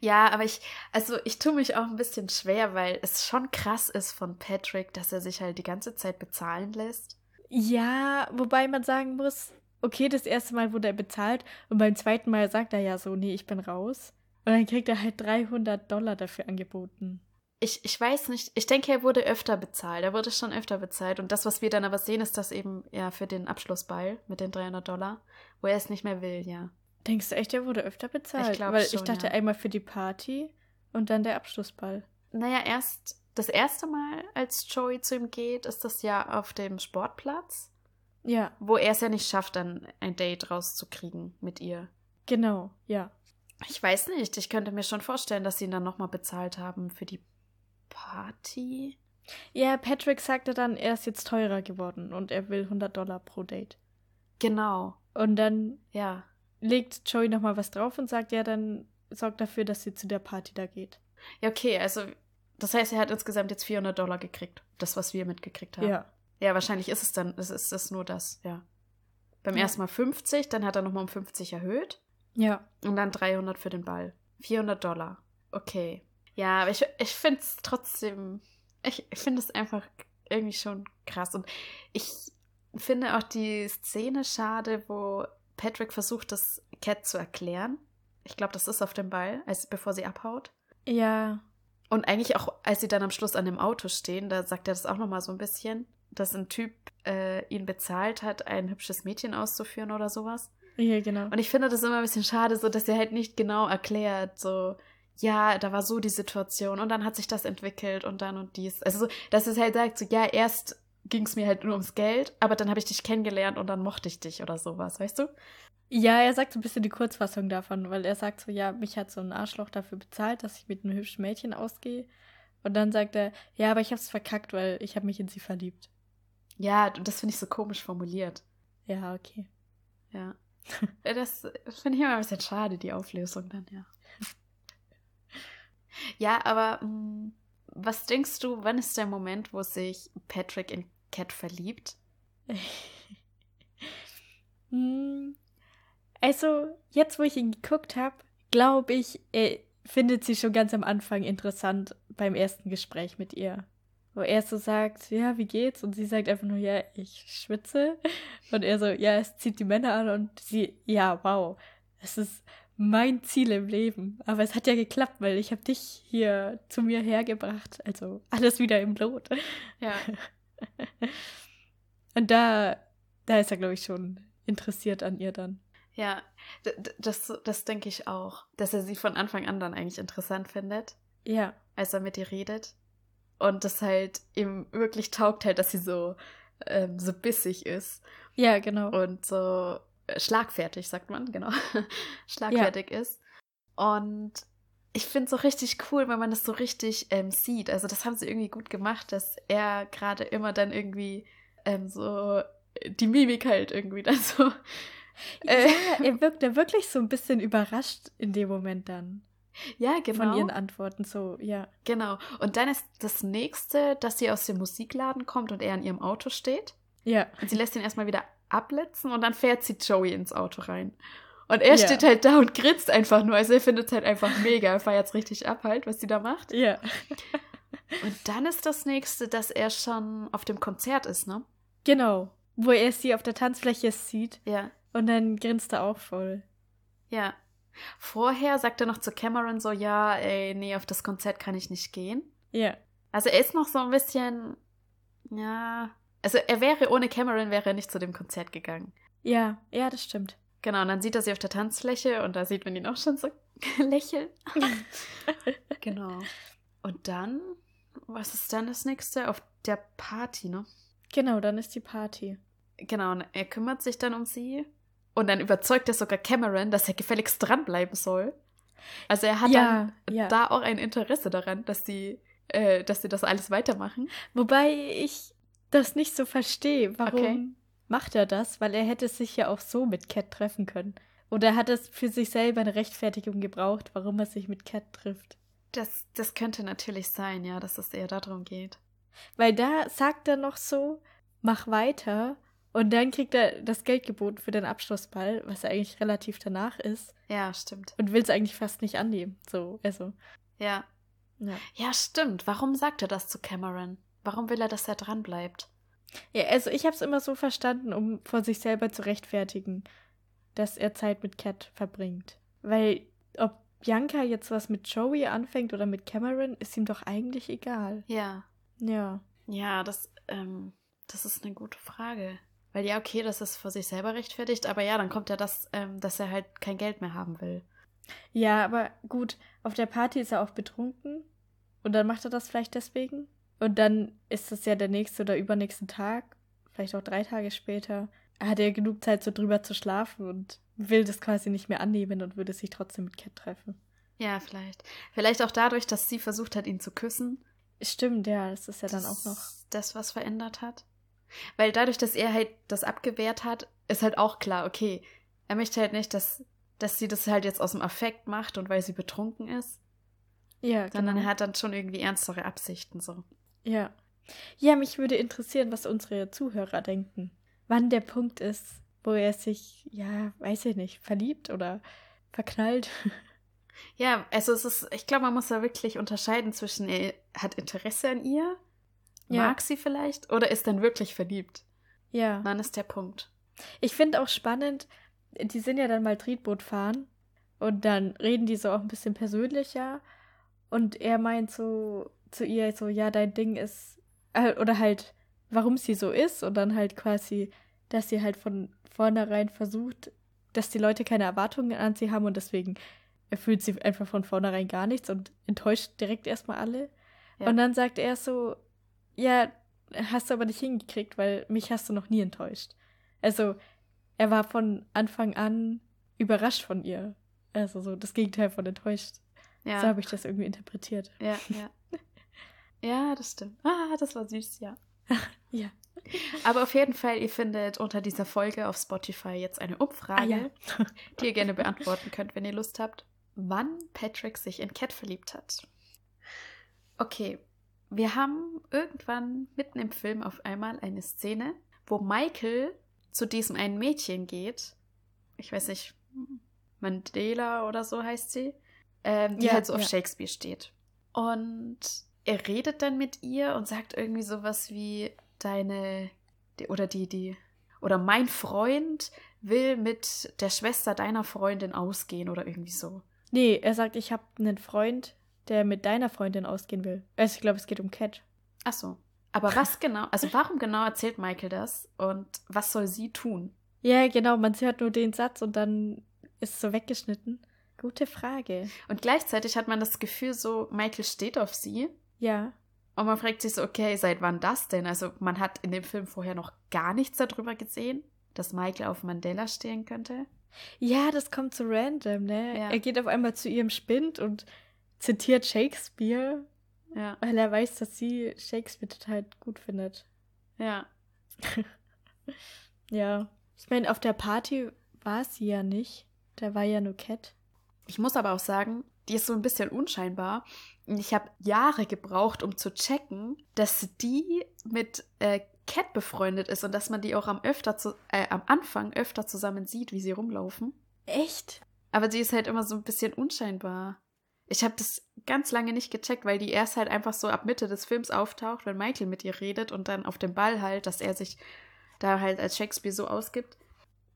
Ja, aber ich, also ich tue mich auch ein bisschen schwer, weil es schon krass ist von Patrick, dass er sich halt die ganze Zeit bezahlen lässt. Ja, wobei man sagen muss, okay, das erste Mal wurde er bezahlt und beim zweiten Mal sagt er ja so, nee, ich bin raus. Und dann kriegt er halt 300 Dollar dafür angeboten. Ich, ich weiß nicht, ich denke, er wurde öfter bezahlt. Er wurde schon öfter bezahlt. Und das, was wir dann aber sehen, ist das eben ja für den Abschlussball mit den 300 Dollar, wo er es nicht mehr will, ja. Denkst du echt, er wurde öfter bezahlt? Ich glaub Weil schon, ich dachte ja. einmal für die Party und dann der Abschlussball. Naja, erst das erste Mal, als Joey zu ihm geht, ist das ja auf dem Sportplatz, Ja, wo er es ja nicht schafft, dann ein Date rauszukriegen mit ihr. genau, ja. Ich weiß nicht, ich könnte mir schon vorstellen, dass sie ihn dann nochmal bezahlt haben für die Party. Ja, Patrick sagte dann, er ist jetzt teurer geworden und er will 100 Dollar pro Date. Genau, Und dann ja. legt Joey nochmal was drauf und sagt, ja, dann sorgt dafür, dass sie zu der Party da geht. Ja, okay, also das heißt, er hat insgesamt jetzt 400 Dollar gekriegt. Das, was wir mitgekriegt haben. Ja. Ja, wahrscheinlich ist es dann, es ist es nur das, ja. Beim Ja. ersten Mal 50, dann hat er nochmal um 50 erhöht Ja. und dann 300 für den Ball. 400 Dollar. Okay. Ja, aber ich, ich finde es trotzdem, ich, ich finde es einfach irgendwie schon krass. Und ich finde auch die Szene schade, wo Patrick versucht, das Cat zu erklären. Ich glaube, das ist auf dem Ball, als, bevor sie abhaut. Ja. Und eigentlich auch, als sie dann am Schluss an dem Auto stehen, da sagt er das auch nochmal so ein bisschen, dass ein Typ äh, ihn bezahlt hat, ein hübsches Mädchen auszuführen oder sowas. Ja, genau. Und ich finde das immer ein bisschen schade, so dass er halt nicht genau erklärt, so, ja, da war so die Situation und dann hat sich das entwickelt und dann und dies. Also, so, dass es halt sagt, so, ja, erst ging es mir halt nur ums Geld, aber dann habe ich dich kennengelernt und dann mochte ich dich oder sowas, weißt du? Ja, er sagt so ein bisschen die Kurzfassung davon, weil er sagt so, ja, mich hat so ein Arschloch dafür bezahlt, dass ich mit einem hübschen Mädchen ausgehe. Und dann sagt er, ja, aber ich hab's verkackt, weil ich habe mich in sie verliebt. Ja, und das finde ich so komisch formuliert. Ja, okay. Ja. Das finde ich immer ein bisschen schade, die Auflösung dann, ja. Ja, aber mh, was denkst du, wann ist der Moment, wo sich Patrick in Cat verliebt? *laughs* Hm, also, jetzt wo ich ihn geguckt habe, glaube ich, er findet sie schon ganz am Anfang interessant beim ersten Gespräch mit ihr. Wo er so sagt, ja, wie geht's? Und sie sagt einfach nur, ja, ich schwitze. Und er so, ja, es zieht die Männer an und sie, ja, wow, es ist mein Ziel im Leben. Aber es hat ja geklappt, weil ich habe dich hier zu mir hergebracht. Also alles wieder im Blut. Ja. *laughs* Und da, da ist er, glaube ich, schon interessiert an ihr dann. Ja, das, das denke ich auch. Dass er sie von Anfang an dann eigentlich interessant findet, Ja, als er mit ihr redet. Und das halt ihm wirklich taugt halt, dass sie so, ähm, so bissig ist ja, genau. und so äh, schlagfertig, sagt man, genau. *laughs* schlagfertig ist. Und ich finde es so richtig cool, wenn man das so richtig ähm, sieht. Also das haben sie irgendwie gut gemacht, dass er gerade immer dann irgendwie ähm, so die Mimik halt irgendwie dann so. Äh, Ja, er wirkt da wirklich so ein bisschen überrascht in dem Moment dann. *laughs* ja, Von genau. ihren Antworten so, ja. Genau. Und dann ist das nächste, dass sie aus dem Musikladen kommt und er in ihrem Auto steht. Ja. Und sie lässt ihn erstmal wieder abblitzen und dann fährt sie Joey ins Auto rein. Und er Ja. steht halt da und grinst einfach nur. Also er findet es halt einfach mega. Er feiert richtig ab halt, was sie da macht. Ja. *laughs* Und dann ist das nächste, dass er schon auf dem Konzert ist, ne? Genau. Wo er sie auf der Tanzfläche sieht Ja. und dann grinst er auch voll. Ja. Vorher sagt er noch zu Cameron so, ja, ey, nee, auf das Konzert kann ich nicht gehen. Ja. Also er ist noch so ein bisschen, ja. Also er wäre, ohne Cameron wäre er nicht zu dem Konzert gegangen. Ja, ja, das stimmt. Genau, und dann sieht er sie auf der Tanzfläche und da sieht man ihn auch schon so *laughs* lächeln. *laughs* genau. Und dann, was ist dann das nächste? Auf der Party, ne? Genau, dann ist die Party. Genau, und er kümmert sich dann um sie. Und dann überzeugt er sogar Cameron, dass er gefälligst dranbleiben soll. Also er hat Ja, dann ja. da auch ein Interesse daran, dass sie, äh, dass sie das alles weitermachen. Wobei ich das nicht so verstehe. Warum Okay. macht er das? Weil er hätte sich ja auch so mit Cat treffen können. Oder hat es für sich selber eine Rechtfertigung gebraucht, warum er sich mit Cat trifft? Das, das könnte natürlich sein, ja, dass es eher darum geht. Weil da sagt er noch so, mach weiter. Und dann kriegt er das Geld geboten für den Abschlussball, was eigentlich relativ danach ist. Ja, stimmt. Und will es eigentlich fast nicht annehmen. So, also. Ja. Ja. Ja, stimmt. Warum sagt er das zu Cameron? Warum will er, dass er dranbleibt? Ja, also ich habe es immer so verstanden, um vor sich selber zu rechtfertigen, dass er Zeit mit Cat verbringt. Weil ob Bianca jetzt was mit Joey anfängt oder mit Cameron, ist ihm doch eigentlich egal. Ja. Ja. Ja, das, ähm, das ist eine gute Frage. Weil ja, okay, das ist für sich selber rechtfertigt, aber ja, dann kommt ja das, ähm, dass er halt kein Geld mehr haben will. Ja, aber gut, auf der Party ist er auch betrunken und dann macht er das vielleicht deswegen. Und dann ist es ja der nächste oder übernächste Tag, vielleicht auch drei Tage später. Hat er genug Zeit, so drüber zu schlafen und will das quasi nicht mehr annehmen und würde sich trotzdem mit Cat treffen. Ja, vielleicht. Vielleicht auch dadurch, dass sie versucht hat, ihn zu küssen. Stimmt, ja, das ist ja dann dass auch noch. Das, was verändert hat. Weil dadurch, dass er halt das abgewehrt hat, ist halt auch klar, okay, er möchte halt nicht, dass, dass sie das halt jetzt aus dem Affekt macht und weil sie betrunken ist, Ja, sondern genau. er hat dann schon irgendwie ernstere Absichten so. Ja. Ja, mich würde interessieren, was unsere Zuhörer denken. Wann der Punkt ist, wo er sich, ja, weiß ich nicht, verliebt oder verknallt. Ja, also es ist, ich glaube, man muss da wirklich unterscheiden zwischen, er hat Interesse an ihr, Ja. mag sie vielleicht, oder ist dann wirklich verliebt. Ja. Dann ist der Punkt. Ich finde auch spannend, die sind ja dann mal Tretboot fahren und dann reden die so auch ein bisschen persönlicher und er meint so zu ihr so, ja, dein Ding ist, äh, oder halt, warum sie so ist und dann halt quasi, dass sie halt von vornherein versucht, dass die Leute keine Erwartungen an sie haben und deswegen erfüllt sie einfach von vornherein gar nichts und enttäuscht direkt erstmal alle. Ja. Und dann sagt er so, ja, hast du aber nicht hingekriegt, weil mich hast du noch nie enttäuscht. Also, er war von Anfang an überrascht von ihr. Also so das Gegenteil von enttäuscht. Ja, So habe ich das irgendwie interpretiert. ja, ja. *laughs* Ja, das stimmt. Ah, das war süß, ja. *laughs* Ja. Aber auf jeden Fall, ihr findet unter dieser Folge auf Spotify jetzt eine Umfrage, Ah, ja. *laughs* die ihr gerne beantworten könnt, wenn ihr Lust habt, wann Patrick sich in Cat verliebt hat. Okay, wir haben irgendwann mitten im Film auf einmal eine Szene, wo Michael zu diesem einen Mädchen geht. Ich weiß nicht, Mandela oder so heißt sie, ähm, die Ja, halt so auf ja. Shakespeare steht. Und er redet dann mit ihr und sagt irgendwie sowas wie deine die, oder die die oder mein Freund will mit der Schwester deiner Freundin ausgehen oder irgendwie so. Nee, er sagt, ich habe einen Freund, der mit deiner Freundin ausgehen will. Also ich glaube, es geht um Cat. Ach so. Aber was genau, also warum genau erzählt Michael das und was soll sie tun? Ja, genau, man hört nur den Satz und dann ist es so weggeschnitten. Gute Frage. Und gleichzeitig hat man das Gefühl, so Michael steht auf sie. Ja. Und man fragt sich so, okay, seit wann das denn? Also man hat in dem Film vorher noch gar nichts darüber gesehen, dass Michael auf Mandela stehen könnte. Ja, das kommt so random, ne? Ja. Er geht auf einmal zu ihrem Spind und zitiert Shakespeare, Ja, weil er weiß, dass sie Shakespeare total gut findet. ja. *laughs* Ja. Ich meine, auf der Party war sie ja nicht. Da war ja nur Cat. Ich muss aber auch sagen, die ist so ein bisschen unscheinbar. Und Ich habe Jahre gebraucht, um zu checken, dass die mit äh, Cat befreundet ist und dass man die auch am, öfter zu, äh, am Anfang öfter zusammen sieht, wie sie rumlaufen. Echt? Aber sie ist halt immer so ein bisschen unscheinbar. Ich habe das ganz lange nicht gecheckt, weil die erst halt einfach so ab Mitte des Films auftaucht, wenn Michael mit ihr redet und dann auf dem Ball halt, dass er sich da halt als Shakespeare so ausgibt.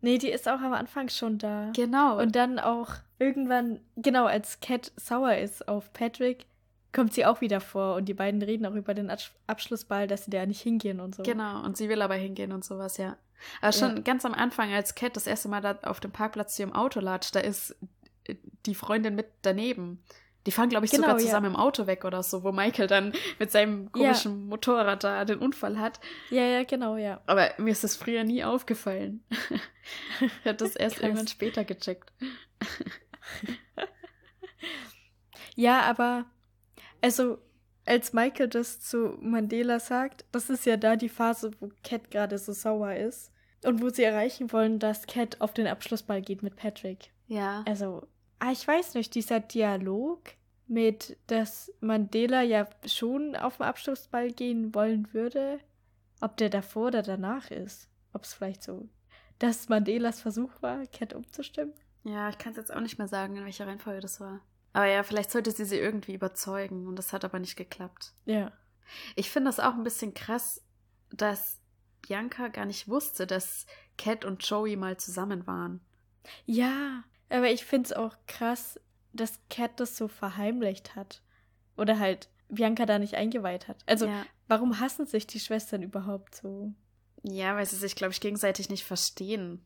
Nee, die ist auch am Anfang schon da. Genau. Und dann auch irgendwann, genau, als Cat sauer ist auf Patrick, kommt sie auch wieder vor und die beiden reden auch über den Absch- Abschlussball, dass sie da nicht hingehen und so. Genau, und sie will aber hingehen und sowas, ja. Aber schon Ja. ganz am Anfang, als Cat das erste Mal da auf dem Parkplatz hier im Auto latscht, da ist die Freundin mit daneben. Die fahren, glaube ich, Genau, sogar ja. zusammen im Auto weg oder so, wo Michael dann mit seinem komischen Motorrad da den Unfall hat. Ja, ja, genau, ja. Aber mir ist das früher nie aufgefallen. *laughs* ich habe das erst irgendwann später gecheckt. *laughs* Ja, aber also als Michael das zu Mandela sagt, das ist ja da die Phase, wo Cat gerade so sauer ist und wo sie erreichen wollen, dass Cat auf den Abschlussball geht mit Patrick. Ja. Also, ah, ich weiß nicht, dieser Dialog mit, dass Mandela ja schon auf den Abschlussball gehen wollen würde, ob der davor oder danach ist. Ob es vielleicht so, dass Mandelas Versuch war, Cat umzustimmen. Ja, ich kann es jetzt auch nicht mehr sagen, in welcher Reihenfolge das war. Aber ja, vielleicht sollte sie sie irgendwie überzeugen und das hat aber nicht geklappt. Ja. Ich finde das auch ein bisschen krass, dass Bianca gar nicht wusste, dass Cat und Joey mal zusammen waren. Ja, aber ich finde es auch krass, dass Cat das so verheimlicht hat. Oder halt Bianca da nicht eingeweiht hat. Also, ja, warum hassen sich die Schwestern überhaupt so? ja weil sie sich, glaube ich, gegenseitig nicht verstehen.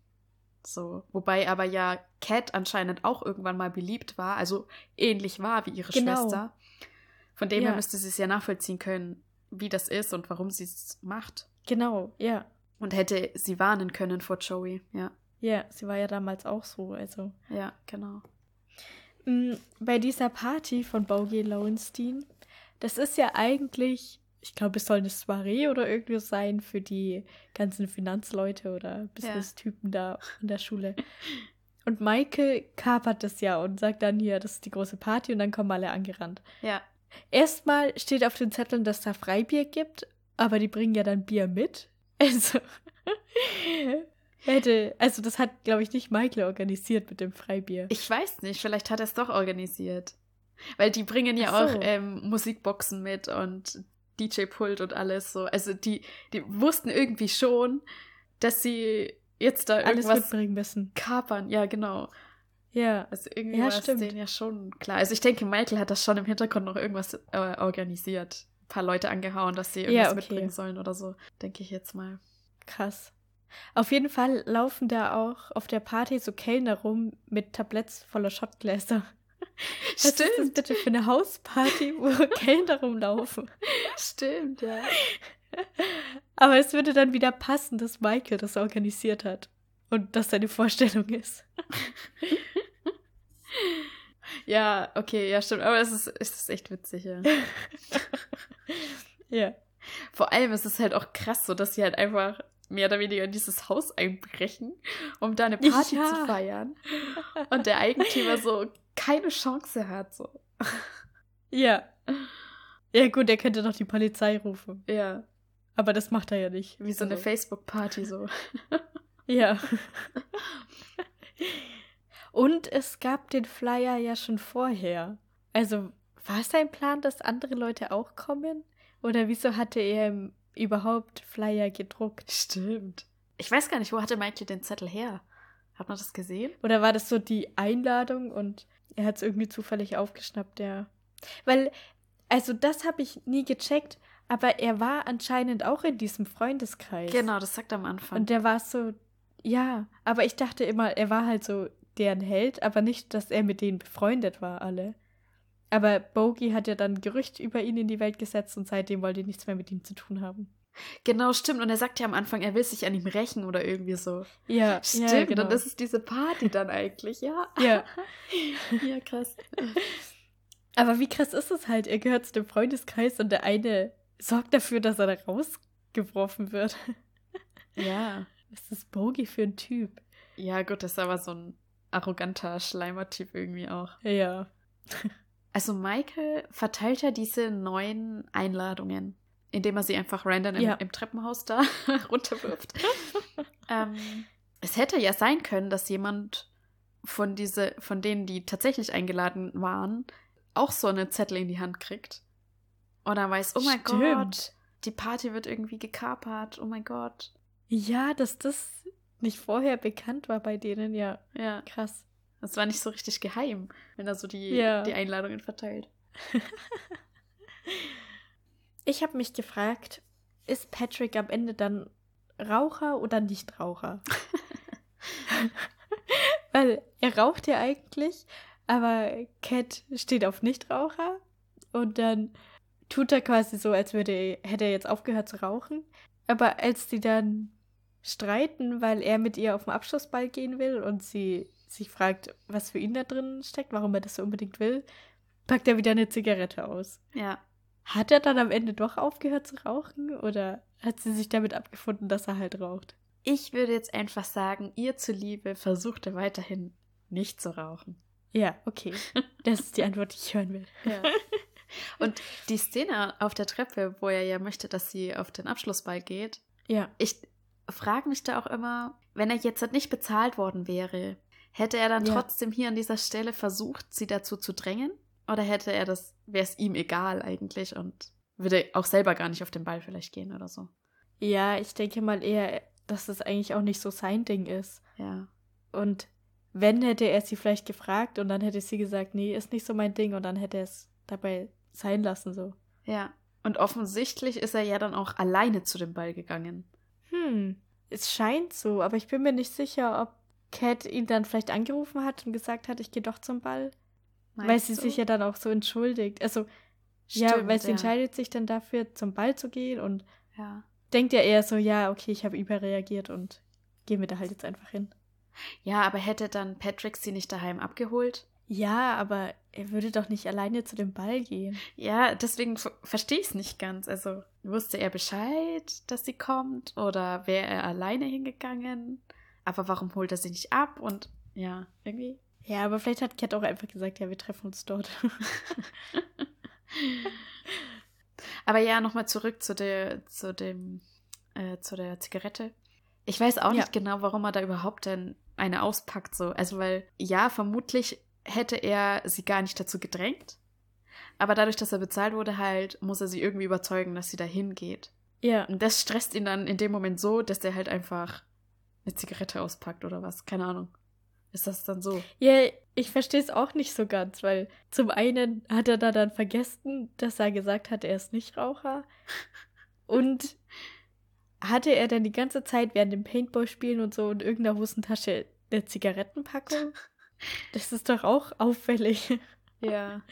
So. Wobei aber ja Cat anscheinend auch irgendwann mal beliebt war, also ähnlich war wie ihre Genau. Schwester. Von dem her Ja. müsste sie es ja nachvollziehen können, wie das ist und warum sie es macht. Genau, ja. Und hätte sie warnen können vor Joey. Ja, Ja, sie war ja damals auch so, also. ja, genau. Mm, Bei dieser Party von Bauge Lowenstein, das ist ja eigentlich, ich glaube, es soll eine Soiree oder irgendwie sein für die ganzen Finanzleute oder Business-Typen da in der Schule. *laughs* Und Michael kapert das ja und sagt dann hier, das ist die große Party und dann kommen alle angerannt. Ja, Erstmal steht auf den Zetteln, dass da Freibier gibt, aber die bringen ja dann Bier mit. *laughs* Also, hätte, also das hat, glaube ich, nicht Michael organisiert mit dem Freibier. Ich weiß nicht, vielleicht hat er es doch organisiert. Weil die bringen ja so. auch ähm, Musikboxen mit und DJ-Pult und alles so. Also die, die wussten irgendwie schon, dass sie jetzt da Alles irgendwas mitbringen müssen. kapern. Ja, genau. Ja. Also irgendwie Ja, war es stimmt. denen ja schon klar. Also ich denke, Michael hat das schon im Hintergrund noch irgendwas äh, organisiert. Ein paar Leute angehauen, dass sie Ja, irgendwas okay. mitbringen sollen oder so. Denke ich jetzt mal. Krass. Auf jeden Fall laufen da auch auf der Party so Kellner rum mit Tabletts voller Schottgläser. Was ist das bitte für eine Hausparty, wo *laughs* Kellner rumlaufen? Stimmt, ja. Aber es würde dann wieder passen, dass Michael das organisiert hat. Und das seine Vorstellung ist. *laughs* Ja, okay, ja, stimmt. Aber es ist, es ist echt witzig, ja. *laughs* Ja. Vor allem ist es halt auch krass, so dass sie halt einfach mehr oder weniger in dieses Haus einbrechen, um da eine Party Ja. zu feiern. Und der Eigentümer so keine Chance hat. So. Ja. Ja, gut, er könnte doch die Polizei rufen. Ja, Aber das macht er ja nicht. wie so eine Also, Facebook-Party so. Ja. *laughs* Und es gab den Flyer ja schon vorher. Also war es sein Plan, dass andere Leute auch kommen? Oder wieso hatte er im- überhaupt Flyer gedruckt? Stimmt. Ich weiß gar nicht, wo hatte Michael den Zettel her? Hat man das gesehen? Oder war das so die Einladung und er hat es irgendwie zufällig aufgeschnappt, ja. Weil, also das habe ich nie gecheckt, aber er war anscheinend auch in diesem Freundeskreis. Genau, das sagt er am Anfang. Und der war so, ja, aber ich dachte immer, er war halt so deren Held, aber nicht, dass er mit denen befreundet war, alle. Aber Bogey hat ja dann Gerücht über ihn in die Welt gesetzt und seitdem wollte nichts mehr mit ihm zu tun haben. Genau, stimmt. Und er sagt ja am Anfang, er will sich an ihm rächen oder irgendwie so. Ja, Stimmt, ja, genau. und das ist diese Party dann eigentlich, ja. *laughs* Ja. *laughs* ja, krass. Aber wie krass ist es halt? Er gehört zu dem Freundeskreis und der eine sorgt dafür, dass er da rausgeworfen wird. *laughs* Ja. Was ist Bogey für ein Typ? Ja, gut, das ist aber so ein arroganter Schleimertyp irgendwie auch. Ja. Also Michael verteilt ja diese neuen Einladungen, indem er sie einfach random im, Ja. im Treppenhaus da *laughs* runterwirft. ähm, es hätte ja sein können, dass jemand von diese, von denen, die tatsächlich eingeladen waren, auch so eine Zettel in die Hand kriegt. Und dann weiß, oh mein Stimmt. Gott, die Party wird irgendwie gekapert, oh mein Gott. Ja, dass das nicht vorher bekannt war bei denen, ja. Ja, Krass. Das war nicht so richtig geheim, wenn er so die, Ja. die Einladungen verteilt. *laughs* Ich habe mich gefragt, ist Patrick am Ende dann Raucher oder Nichtraucher? *laughs* Weil er raucht ja eigentlich, aber Cat steht auf Nichtraucher und dann tut er quasi so, als würde hätte er jetzt aufgehört zu rauchen. Aber als die dann streiten, weil er mit ihr auf den Abschlussball gehen will und sie sich fragt, was für ihn da drin steckt, warum er das so unbedingt will, packt er wieder eine Zigarette aus. Ja. Hat er dann am Ende doch aufgehört zu rauchen oder hat sie sich damit abgefunden, dass er halt raucht? Ich würde jetzt einfach sagen, ihr zuliebe versucht er weiterhin nicht zu rauchen. Ja, okay. *laughs* Das ist die Antwort, die ich hören will. Ja. *laughs* Und die Szene auf der Treppe, wo er ja möchte, dass sie auf den Abschlussball geht, Ja. ich frage mich da auch immer, wenn er jetzt nicht bezahlt worden wäre, hätte er dann Ja. trotzdem hier an dieser Stelle versucht, sie dazu zu drängen? Oder hätte er das, wäre es ihm egal eigentlich und würde auch selber gar nicht auf den Ball vielleicht gehen oder so? Ja, ich denke mal eher, dass das eigentlich auch nicht so sein Ding ist. Ja. Und wenn, hätte er sie vielleicht gefragt und dann hätte sie gesagt, nee, ist nicht so mein Ding und dann hätte er es dabei sein lassen so. Ja. Und offensichtlich ist er ja dann auch alleine zu dem Ball gegangen. Hm, es scheint so, aber ich bin mir nicht sicher, ob Cat ihn dann vielleicht angerufen hat und gesagt hat, ich gehe doch zum Ball. weil Meinst sie du? sich ja dann auch so entschuldigt. Also, ja, Stimmt, weil sie ja. entscheidet sich dann dafür, zum Ball zu gehen und Ja. denkt ja eher so, ja, okay, ich habe überreagiert und gehe mir da halt jetzt einfach hin. Ja, aber hätte dann Patrick sie nicht daheim abgeholt? Ja, aber er würde doch nicht alleine zu dem Ball gehen. Ja, deswegen verstehe ich es nicht ganz. Also, wusste er Bescheid, dass sie kommt? Oder wäre er alleine hingegangen? Aber warum holt er sie nicht ab? Und ja, irgendwie. Ja, aber vielleicht hat Cat auch einfach gesagt, ja, wir treffen uns dort. *laughs* Aber ja, nochmal zurück zu der, zu dem, äh, zu der Zigarette. Ich weiß auch Ja. nicht genau, warum er da überhaupt denn eine auspackt, so. Also, weil, ja, vermutlich hätte er sie gar nicht dazu gedrängt. Aber dadurch, dass er bezahlt wurde, halt, muss er sie irgendwie überzeugen, dass sie da hingeht. ja. Und das stresst ihn dann in dem Moment so, dass er halt einfach eine Zigarette auspackt oder was. Keine Ahnung. Ist das dann so? Ja, ich verstehe es auch nicht so ganz, weil zum einen hat er da dann vergessen, dass er gesagt hat, er ist Nichtraucher. *laughs* Und hatte er dann die ganze Zeit während dem Paintball-Spielen und so in irgendeiner Hosentasche eine Zigarettenpackung? *laughs* Das ist doch auch auffällig. Ja.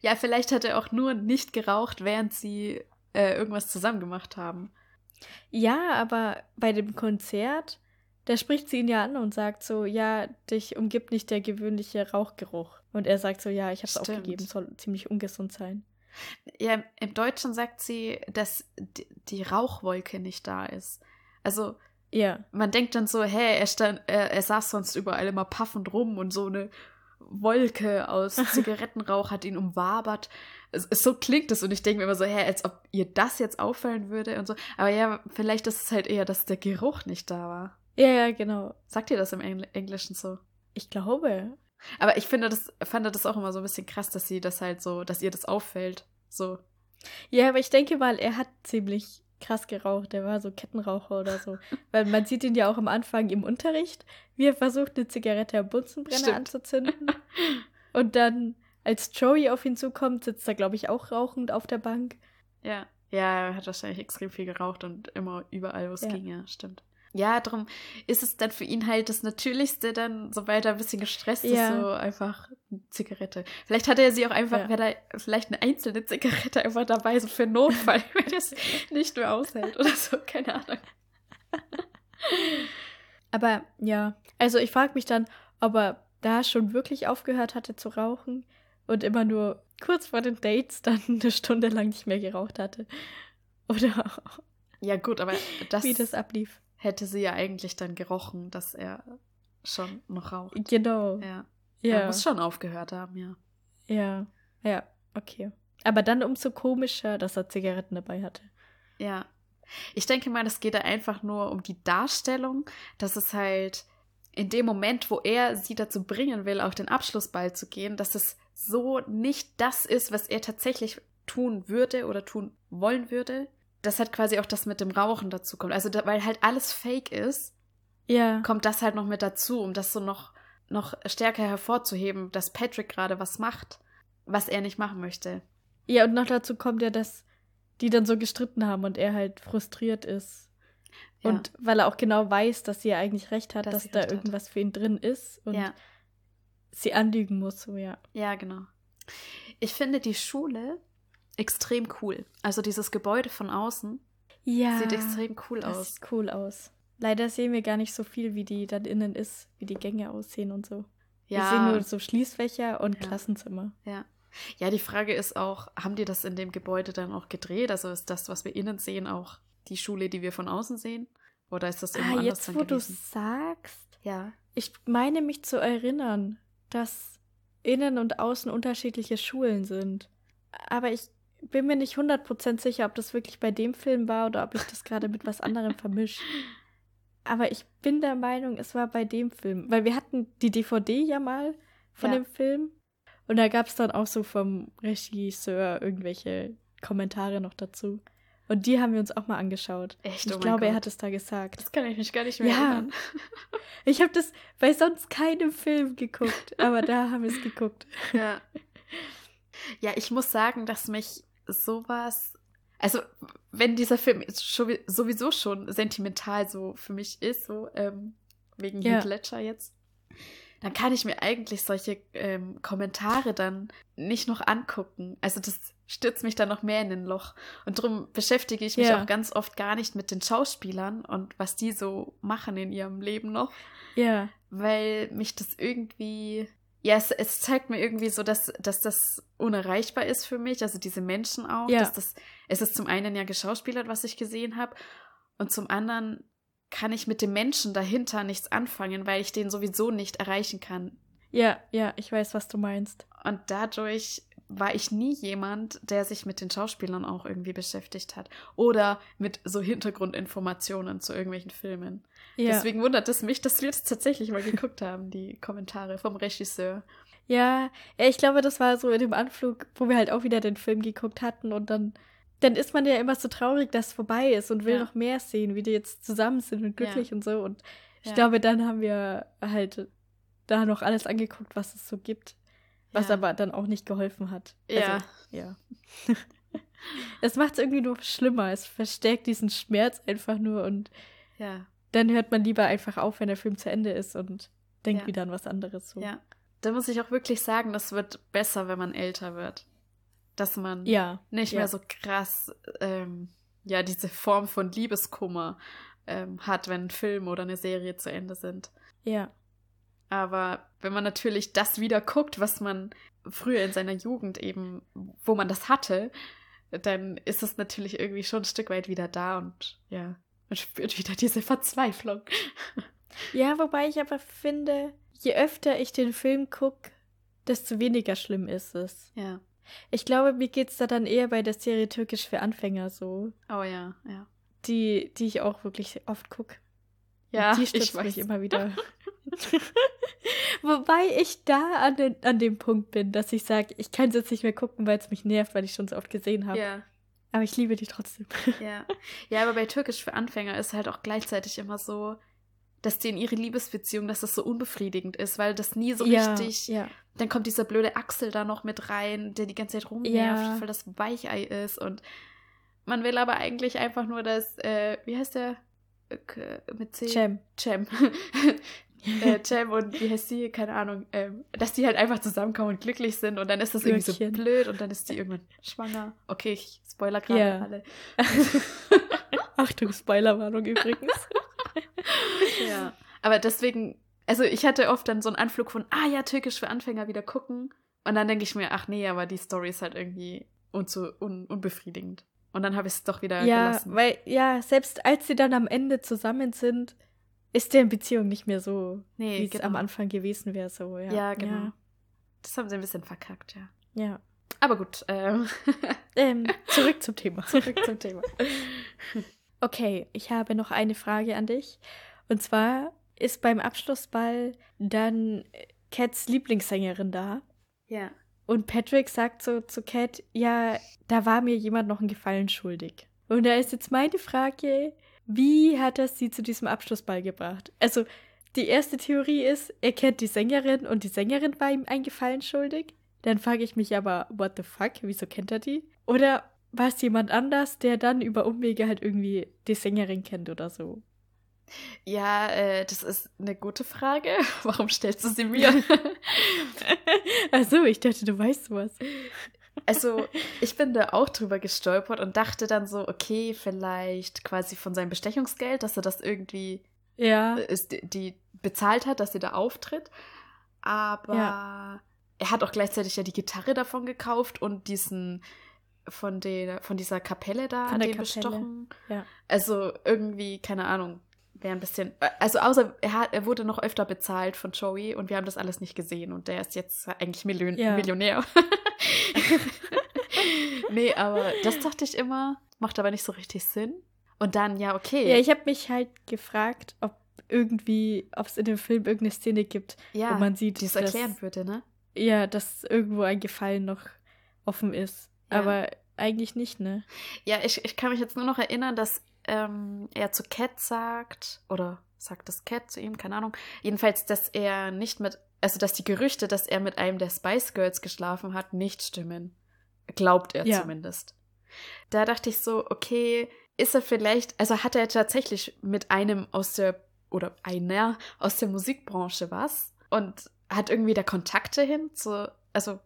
Ja, vielleicht hat er auch nur nicht geraucht, während sie äh, irgendwas zusammen gemacht haben. Ja, aber bei dem Konzert, da spricht sie ihn ja an und sagt so, ja, dich umgibt nicht der gewöhnliche Rauchgeruch. Und er sagt so, ja, ich habe es aufgegeben, soll ziemlich ungesund sein. Ja, im Deutschen sagt sie, dass die, Rauchwolke nicht da ist. Also, Ja, man denkt dann so, hä, er, stand, er, er saß sonst überall immer paffend rum und so eine Wolke aus *laughs* Zigarettenrauch hat ihn umwabert. Es, es, so klingt es und ich denke mir immer so, hä, als ob ihr das jetzt auffallen würde und so. Aber ja, vielleicht ist es halt eher, dass der Geruch nicht da war. Ja, ja, genau. Sagt ihr das im Engl Englischen so? Ich glaube. Aber ich finde das, fand das auch immer so ein bisschen krass, dass sie das halt so, dass ihr das auffällt. So. Ja, aber ich denke mal, er hat ziemlich krass geraucht. Der war so Kettenraucher oder so. *laughs* Weil man sieht ihn ja auch am Anfang im Unterricht, wie er versucht, eine Zigarette am Bunsenbrenner Stimmt. anzuzünden. *laughs* Und dann, als Joey auf ihn zukommt, sitzt er, glaube ich, auch rauchend auf der Bank. Ja. Ja, er hat wahrscheinlich extrem viel geraucht und immer überall, wo es Ja. ging, ja, stimmt. Ja, darum ist es dann für ihn halt das Natürlichste, dann, sobald er ein bisschen gestresst Ja. ist, so einfach eine Zigarette. Vielleicht hat er sie auch einfach, Ja. wäre da vielleicht eine einzelne Zigarette einfach dabei, so für Notfall, *laughs* wenn er es nicht mehr aushält oder so, keine Ahnung. Aber ja, also ich frage mich dann, ob er da schon wirklich aufgehört hatte zu rauchen und immer nur kurz vor den Dates dann *laughs* eine Stunde lang nicht mehr geraucht hatte. Oder Ja, gut, aber das, *laughs* wie das ablief. Hätte sie ja eigentlich dann gerochen, dass er schon noch raucht. Genau. Ja. Er Ja. muss schon aufgehört haben, ja. Ja. Ja, okay. Aber dann umso komischer, dass er Zigaretten dabei hatte. Ja. Ich denke mal, es geht da einfach nur um die Darstellung, dass es halt in dem Moment, wo er sie dazu bringen will, auf den Abschlussball zu gehen, dass es so nicht das ist, was er tatsächlich tun würde oder tun wollen würde. Dass halt quasi auch das mit dem Rauchen dazu kommt. Also, da, weil halt alles fake ist, Ja. kommt das halt noch mit dazu, um das so noch, noch stärker hervorzuheben, dass Patrick gerade was macht, was er nicht machen möchte. Ja, und noch dazu kommt ja, dass die dann so gestritten haben und er halt frustriert ist. Ja. Und weil er auch genau weiß, dass sie ja eigentlich recht hat, Dass dass, da recht hat. irgendwas für ihn drin ist und ja. sie anlügen muss, so ja. Ja, genau. Ich finde die Schule extrem cool. Also dieses Gebäude von außen Ja. sieht extrem cool das aus. sieht cool aus. Leider sehen wir gar nicht so viel, wie die dann innen ist, wie die Gänge aussehen und so. Wir sehen Ja, nur so Schließfächer und Ja. Klassenzimmer. ja. Ja, die Frage ist auch, haben die das in dem Gebäude dann auch gedreht? Also ist das, was wir innen sehen, auch die Schule, die wir von außen sehen? Oder ist das irgendwo Ah, anders jetzt wo du sagst, Ja. ich meine mich zu erinnern, dass innen und außen unterschiedliche Schulen sind. Aber ich bin mir nicht 100% sicher, ob das wirklich bei dem Film war oder ob ich das gerade mit was anderem vermische. Aber ich bin der Meinung, es war bei dem Film. Weil wir hatten die DVD ja mal von Ja. dem Film. Und da gab es dann auch so vom Regisseur irgendwelche Kommentare noch dazu. Und die haben wir uns auch mal angeschaut. Echt? Ich Oh glaube, er Gott. hat es da gesagt. Das kann ich mich gar nicht mehr Ja. erinnern. *laughs* Ich habe das bei sonst keinem Film geguckt, aber da haben wir es geguckt. Ja. Ja, ich muss sagen, dass mich sowas. Also, wenn dieser Film sowieso schon sentimental so für mich ist, so ähm, wegen Ja. Heath Ledger jetzt, dann kann ich mir eigentlich solche ähm, Kommentare dann nicht noch angucken. Also, das stürzt mich dann noch mehr in ein Loch. Und darum beschäftige ich mich Ja. auch ganz oft gar nicht mit den Schauspielern und was die so machen in ihrem Leben noch Ja, weil mich das irgendwie. Ja, es, es zeigt mir irgendwie so, dass, dass das unerreichbar ist für mich, also diese Menschen auch. Ja. Dass das, es ist zum einen ja geschauspielert, was ich gesehen habe, und zum anderen kann ich mit dem Menschen dahinter nichts anfangen, weil ich den sowieso nicht erreichen kann. ja, ja, ich weiß, was du meinst. Und dadurch war ich nie jemand, der sich mit den Schauspielern auch irgendwie beschäftigt hat. Oder mit so Hintergrundinformationen zu irgendwelchen Filmen. Ja, Deswegen wundert es mich, dass wir das tatsächlich mal geguckt haben, die Kommentare vom Regisseur. ja, ja, ich glaube, das war so in dem Anflug, wo wir halt auch wieder den Film geguckt hatten und dann, dann ist man ja immer so traurig, dass es vorbei ist und will Ja. noch mehr sehen, wie die jetzt zusammen sind und glücklich und so. Und ich Ja. glaube, dann haben wir halt da noch alles angeguckt, was es so gibt, was Ja. aber dann auch nicht geholfen hat. Ja. Also, ja. *laughs* Es macht es irgendwie nur schlimmer. Es verstärkt diesen Schmerz einfach nur und Ja, dann hört man lieber einfach auf, wenn der Film zu Ende ist und denkt Ja. wieder an was anderes. So. ja. Da muss ich auch wirklich sagen, das wird besser, wenn man älter wird. Dass man ja. nicht ja. mehr so krass, ähm, ja, diese Form von Liebeskummer ähm, hat, wenn ein Film oder eine Serie zu Ende sind. Ja. Aber wenn man natürlich das wieder guckt, was man früher in seiner Jugend eben, wo man das hatte, dann ist es natürlich irgendwie schon ein Stück weit wieder da und ja, man spürt wieder diese Verzweiflung. Ja, wobei ich aber finde, je öfter ich den Film gucke, desto weniger schlimm ist es. Ja. Ich glaube, mir geht's da dann eher bei der Serie Türkisch für Anfänger so, Oh ja, ja. die, die ich auch wirklich oft gucke. Ja, die ich weiß. mich immer wieder. *laughs* Wobei ich da an, den, an dem Punkt bin, dass ich sage, ich kann es jetzt nicht mehr gucken, weil es mich nervt, weil ich schon so oft gesehen habe. Ja. Aber ich liebe die trotzdem. *laughs* Ja. ja, aber bei Türkisch für Anfänger ist halt auch gleichzeitig immer so, dass die in ihre Liebesbeziehung, dass das so unbefriedigend ist, weil das nie so ja, richtig. Ja. Dann kommt dieser blöde Axel da noch mit rein, der die ganze Zeit rumnervt, Ja. weil das Weichei ist. Und man will aber eigentlich einfach nur, dass, äh, wie heißt der? Mit C? Cem. Cem. *laughs* äh, Cem und wie heißt sie? Keine Ahnung. Ähm, dass die halt einfach zusammenkommen und glücklich sind und dann ist das irgendwie so blöd und dann ist die irgendwann schwanger. Okay, ich spoiler gerade Ja. alle. *laughs* Achtung, Spoilerwarnung übrigens. *laughs* Ja. Aber deswegen, also ich hatte oft dann so einen Anflug von, ah ja, Türkisch für Anfänger wieder gucken. Und dann denke ich mir, ach nee, aber die Story ist halt irgendwie unzu, un, unbefriedigend. Und dann habe ich es doch wieder ja, gelassen. weil, ja, selbst als sie dann am Ende zusammen sind, ist deren Beziehung nicht mehr so, Nee, wie es genau. am Anfang gewesen wäre. So, ja. Ja, genau. Das haben sie ein bisschen verkackt, ja. Ja. Aber gut, ähm, Ähm, *laughs* zurück zum Thema. zurück zum Thema. *laughs* Okay, ich habe noch eine Frage an dich. Und zwar ist beim Abschlussball dann Cats Lieblingssängerin da. Ja. Und Patrick sagt so zu Cat, ja, da war mir jemand noch einen Gefallen schuldig. Und da ist jetzt meine Frage, wie hat er sie zu diesem Abschlussball gebracht? Also, die erste Theorie ist, er kennt die Sängerin und die Sängerin war ihm einen Gefallen schuldig. Dann frage ich mich aber, what the fuck, wieso kennt er die? Oder war es jemand anders, der dann über Umwege halt irgendwie die Sängerin kennt oder so? Ja, äh, das ist eine gute Frage. *laughs* Warum stellst du sie mir? *laughs* Achso, ich dachte, du weißt sowas. Also, ich bin da auch drüber gestolpert und dachte dann so, okay, vielleicht quasi von seinem Bestechungsgeld, dass er das irgendwie Ja. äh, ist, die, die bezahlt hat, dass sie da auftritt. Aber er hat auch gleichzeitig ja die Gitarre davon gekauft und diesen von der von dieser Kapelle da Von den Kapelle, bestochen. ja. Also irgendwie, keine Ahnung, wäre ein bisschen. Also außer er, hat, er wurde noch öfter bezahlt von Joey und wir haben das alles nicht gesehen und der ist jetzt eigentlich Million, Ja. Millionär. *laughs* nee, aber das dachte ich immer, macht aber nicht so richtig Sinn. Und dann, ja, okay. Ja, ich habe mich halt gefragt, ob irgendwie, ob es in dem Film irgendeine Szene gibt, ja, wo man sieht, die es erklären würde, ne? Ja, dass irgendwo ein Gefallen noch offen ist. Ja. Aber eigentlich nicht, ne? Ja, ich, ich kann mich jetzt nur noch erinnern, dass ähm, er zu Cat sagt, oder sagt das Cat zu ihm, keine Ahnung. Jedenfalls, dass er nicht mit, also dass die Gerüchte, dass er mit einem der Spice Girls geschlafen hat, nicht stimmen. Glaubt er Ja. zumindest. Da dachte ich so, okay, ist er vielleicht, also hat er tatsächlich mit einem aus der, oder einer aus der Musikbranche was und hat irgendwie da Kontakte hin zu, also,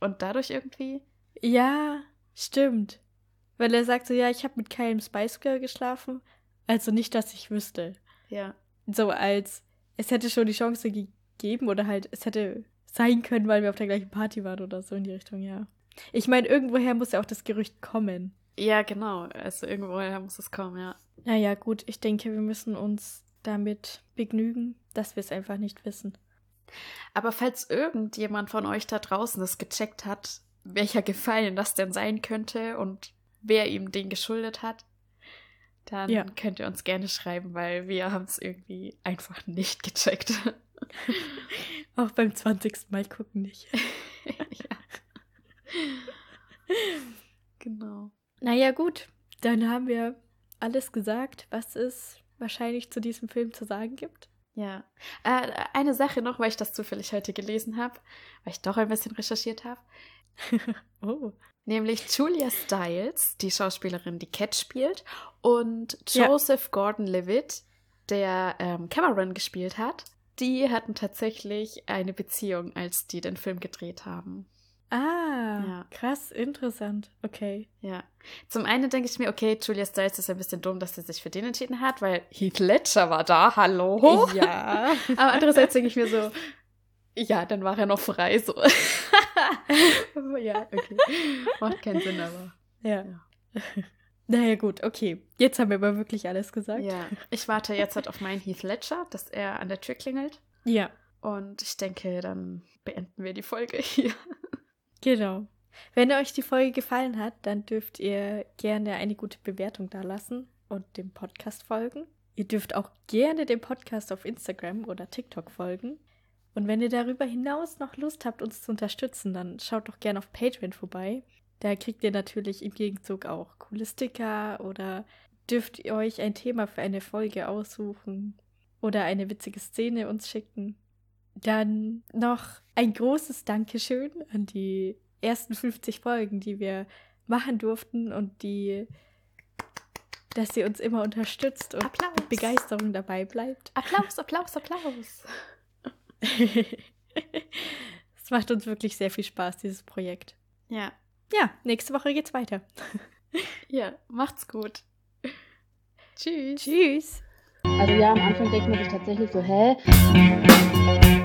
und dadurch irgendwie, Ja, stimmt. Weil er sagt so, ja, ich habe mit keinem Spice Girl geschlafen. Also nicht, dass ich wüsste. ja. So als, es hätte schon die Chance gegeben oder halt, es hätte sein können, weil wir auf der gleichen Party waren oder so in die Richtung, ja. Ich meine, irgendwoher muss ja auch das Gerücht kommen. Ja, genau. Also irgendwoher muss es kommen, ja. Naja, gut, ich denke, wir müssen uns damit begnügen, dass wir es einfach nicht wissen. Aber falls irgendjemand von euch da draußen es gecheckt hat, welcher Gefallen das denn sein könnte und wer ihm den geschuldet hat, dann Ja. könnt ihr uns gerne schreiben, weil wir haben es irgendwie einfach nicht gecheckt. *laughs* Auch beim 20. Mal gucken nicht. *laughs* ja. Genau. Naja, gut, dann haben wir alles gesagt, was es wahrscheinlich zu diesem Film zu sagen gibt. Ja. Äh, eine Sache noch, weil ich das zufällig heute gelesen habe, weil ich doch ein bisschen recherchiert habe. *laughs* Oh. Nämlich Julia Stiles, die Schauspielerin, die Cat spielt, und Ja. Joseph Gordon-Levitt, der ähm, Cameron gespielt hat, die hatten tatsächlich eine Beziehung, als die den Film gedreht haben. Ah, Ja. krass, interessant. Okay. Ja. Zum einen denke ich mir, okay, Julia Stiles ist ein bisschen dumm, dass sie sich für den entschieden hat, weil Heath Ledger war da, hallo? Ja. *laughs* Aber andererseits denke ich mir so, ja, dann war er noch frei, so. *laughs* Ja, okay. Macht keinen Sinn, aber. ja. Ja. *laughs* Naja, gut, okay. Jetzt haben wir aber wirklich alles gesagt. Ja, ich warte jetzt halt auf meinen Heath Ledger, dass er an der Tür klingelt. Ja, Und ich denke, dann beenden wir die Folge hier. Genau. Wenn euch die Folge gefallen hat, dann dürft ihr gerne eine gute Bewertung dalassen und dem Podcast folgen. Ihr dürft auch gerne dem Podcast auf Instagram oder TikTok folgen. Und wenn ihr darüber hinaus noch Lust habt, uns zu unterstützen, dann schaut doch gerne auf Patreon vorbei. Da kriegt ihr natürlich im Gegenzug auch coole Sticker oder dürft ihr euch ein Thema für eine Folge aussuchen oder eine witzige Szene uns schicken. Dann noch ein großes Dankeschön an die ersten 50 Folgen, die wir machen durften und die, dass ihr uns immer unterstützt und Applaus. mit Begeisterung dabei bleibt. Applaus, Applaus, Applaus. *laughs* Es macht uns wirklich sehr viel Spaß, dieses Projekt. Ja, Ja, nächste Woche geht's weiter. *laughs* ja, macht's gut. Tschüss. Tschüss. Also ja, am Anfang denkt man sich tatsächlich so, hä? Hä?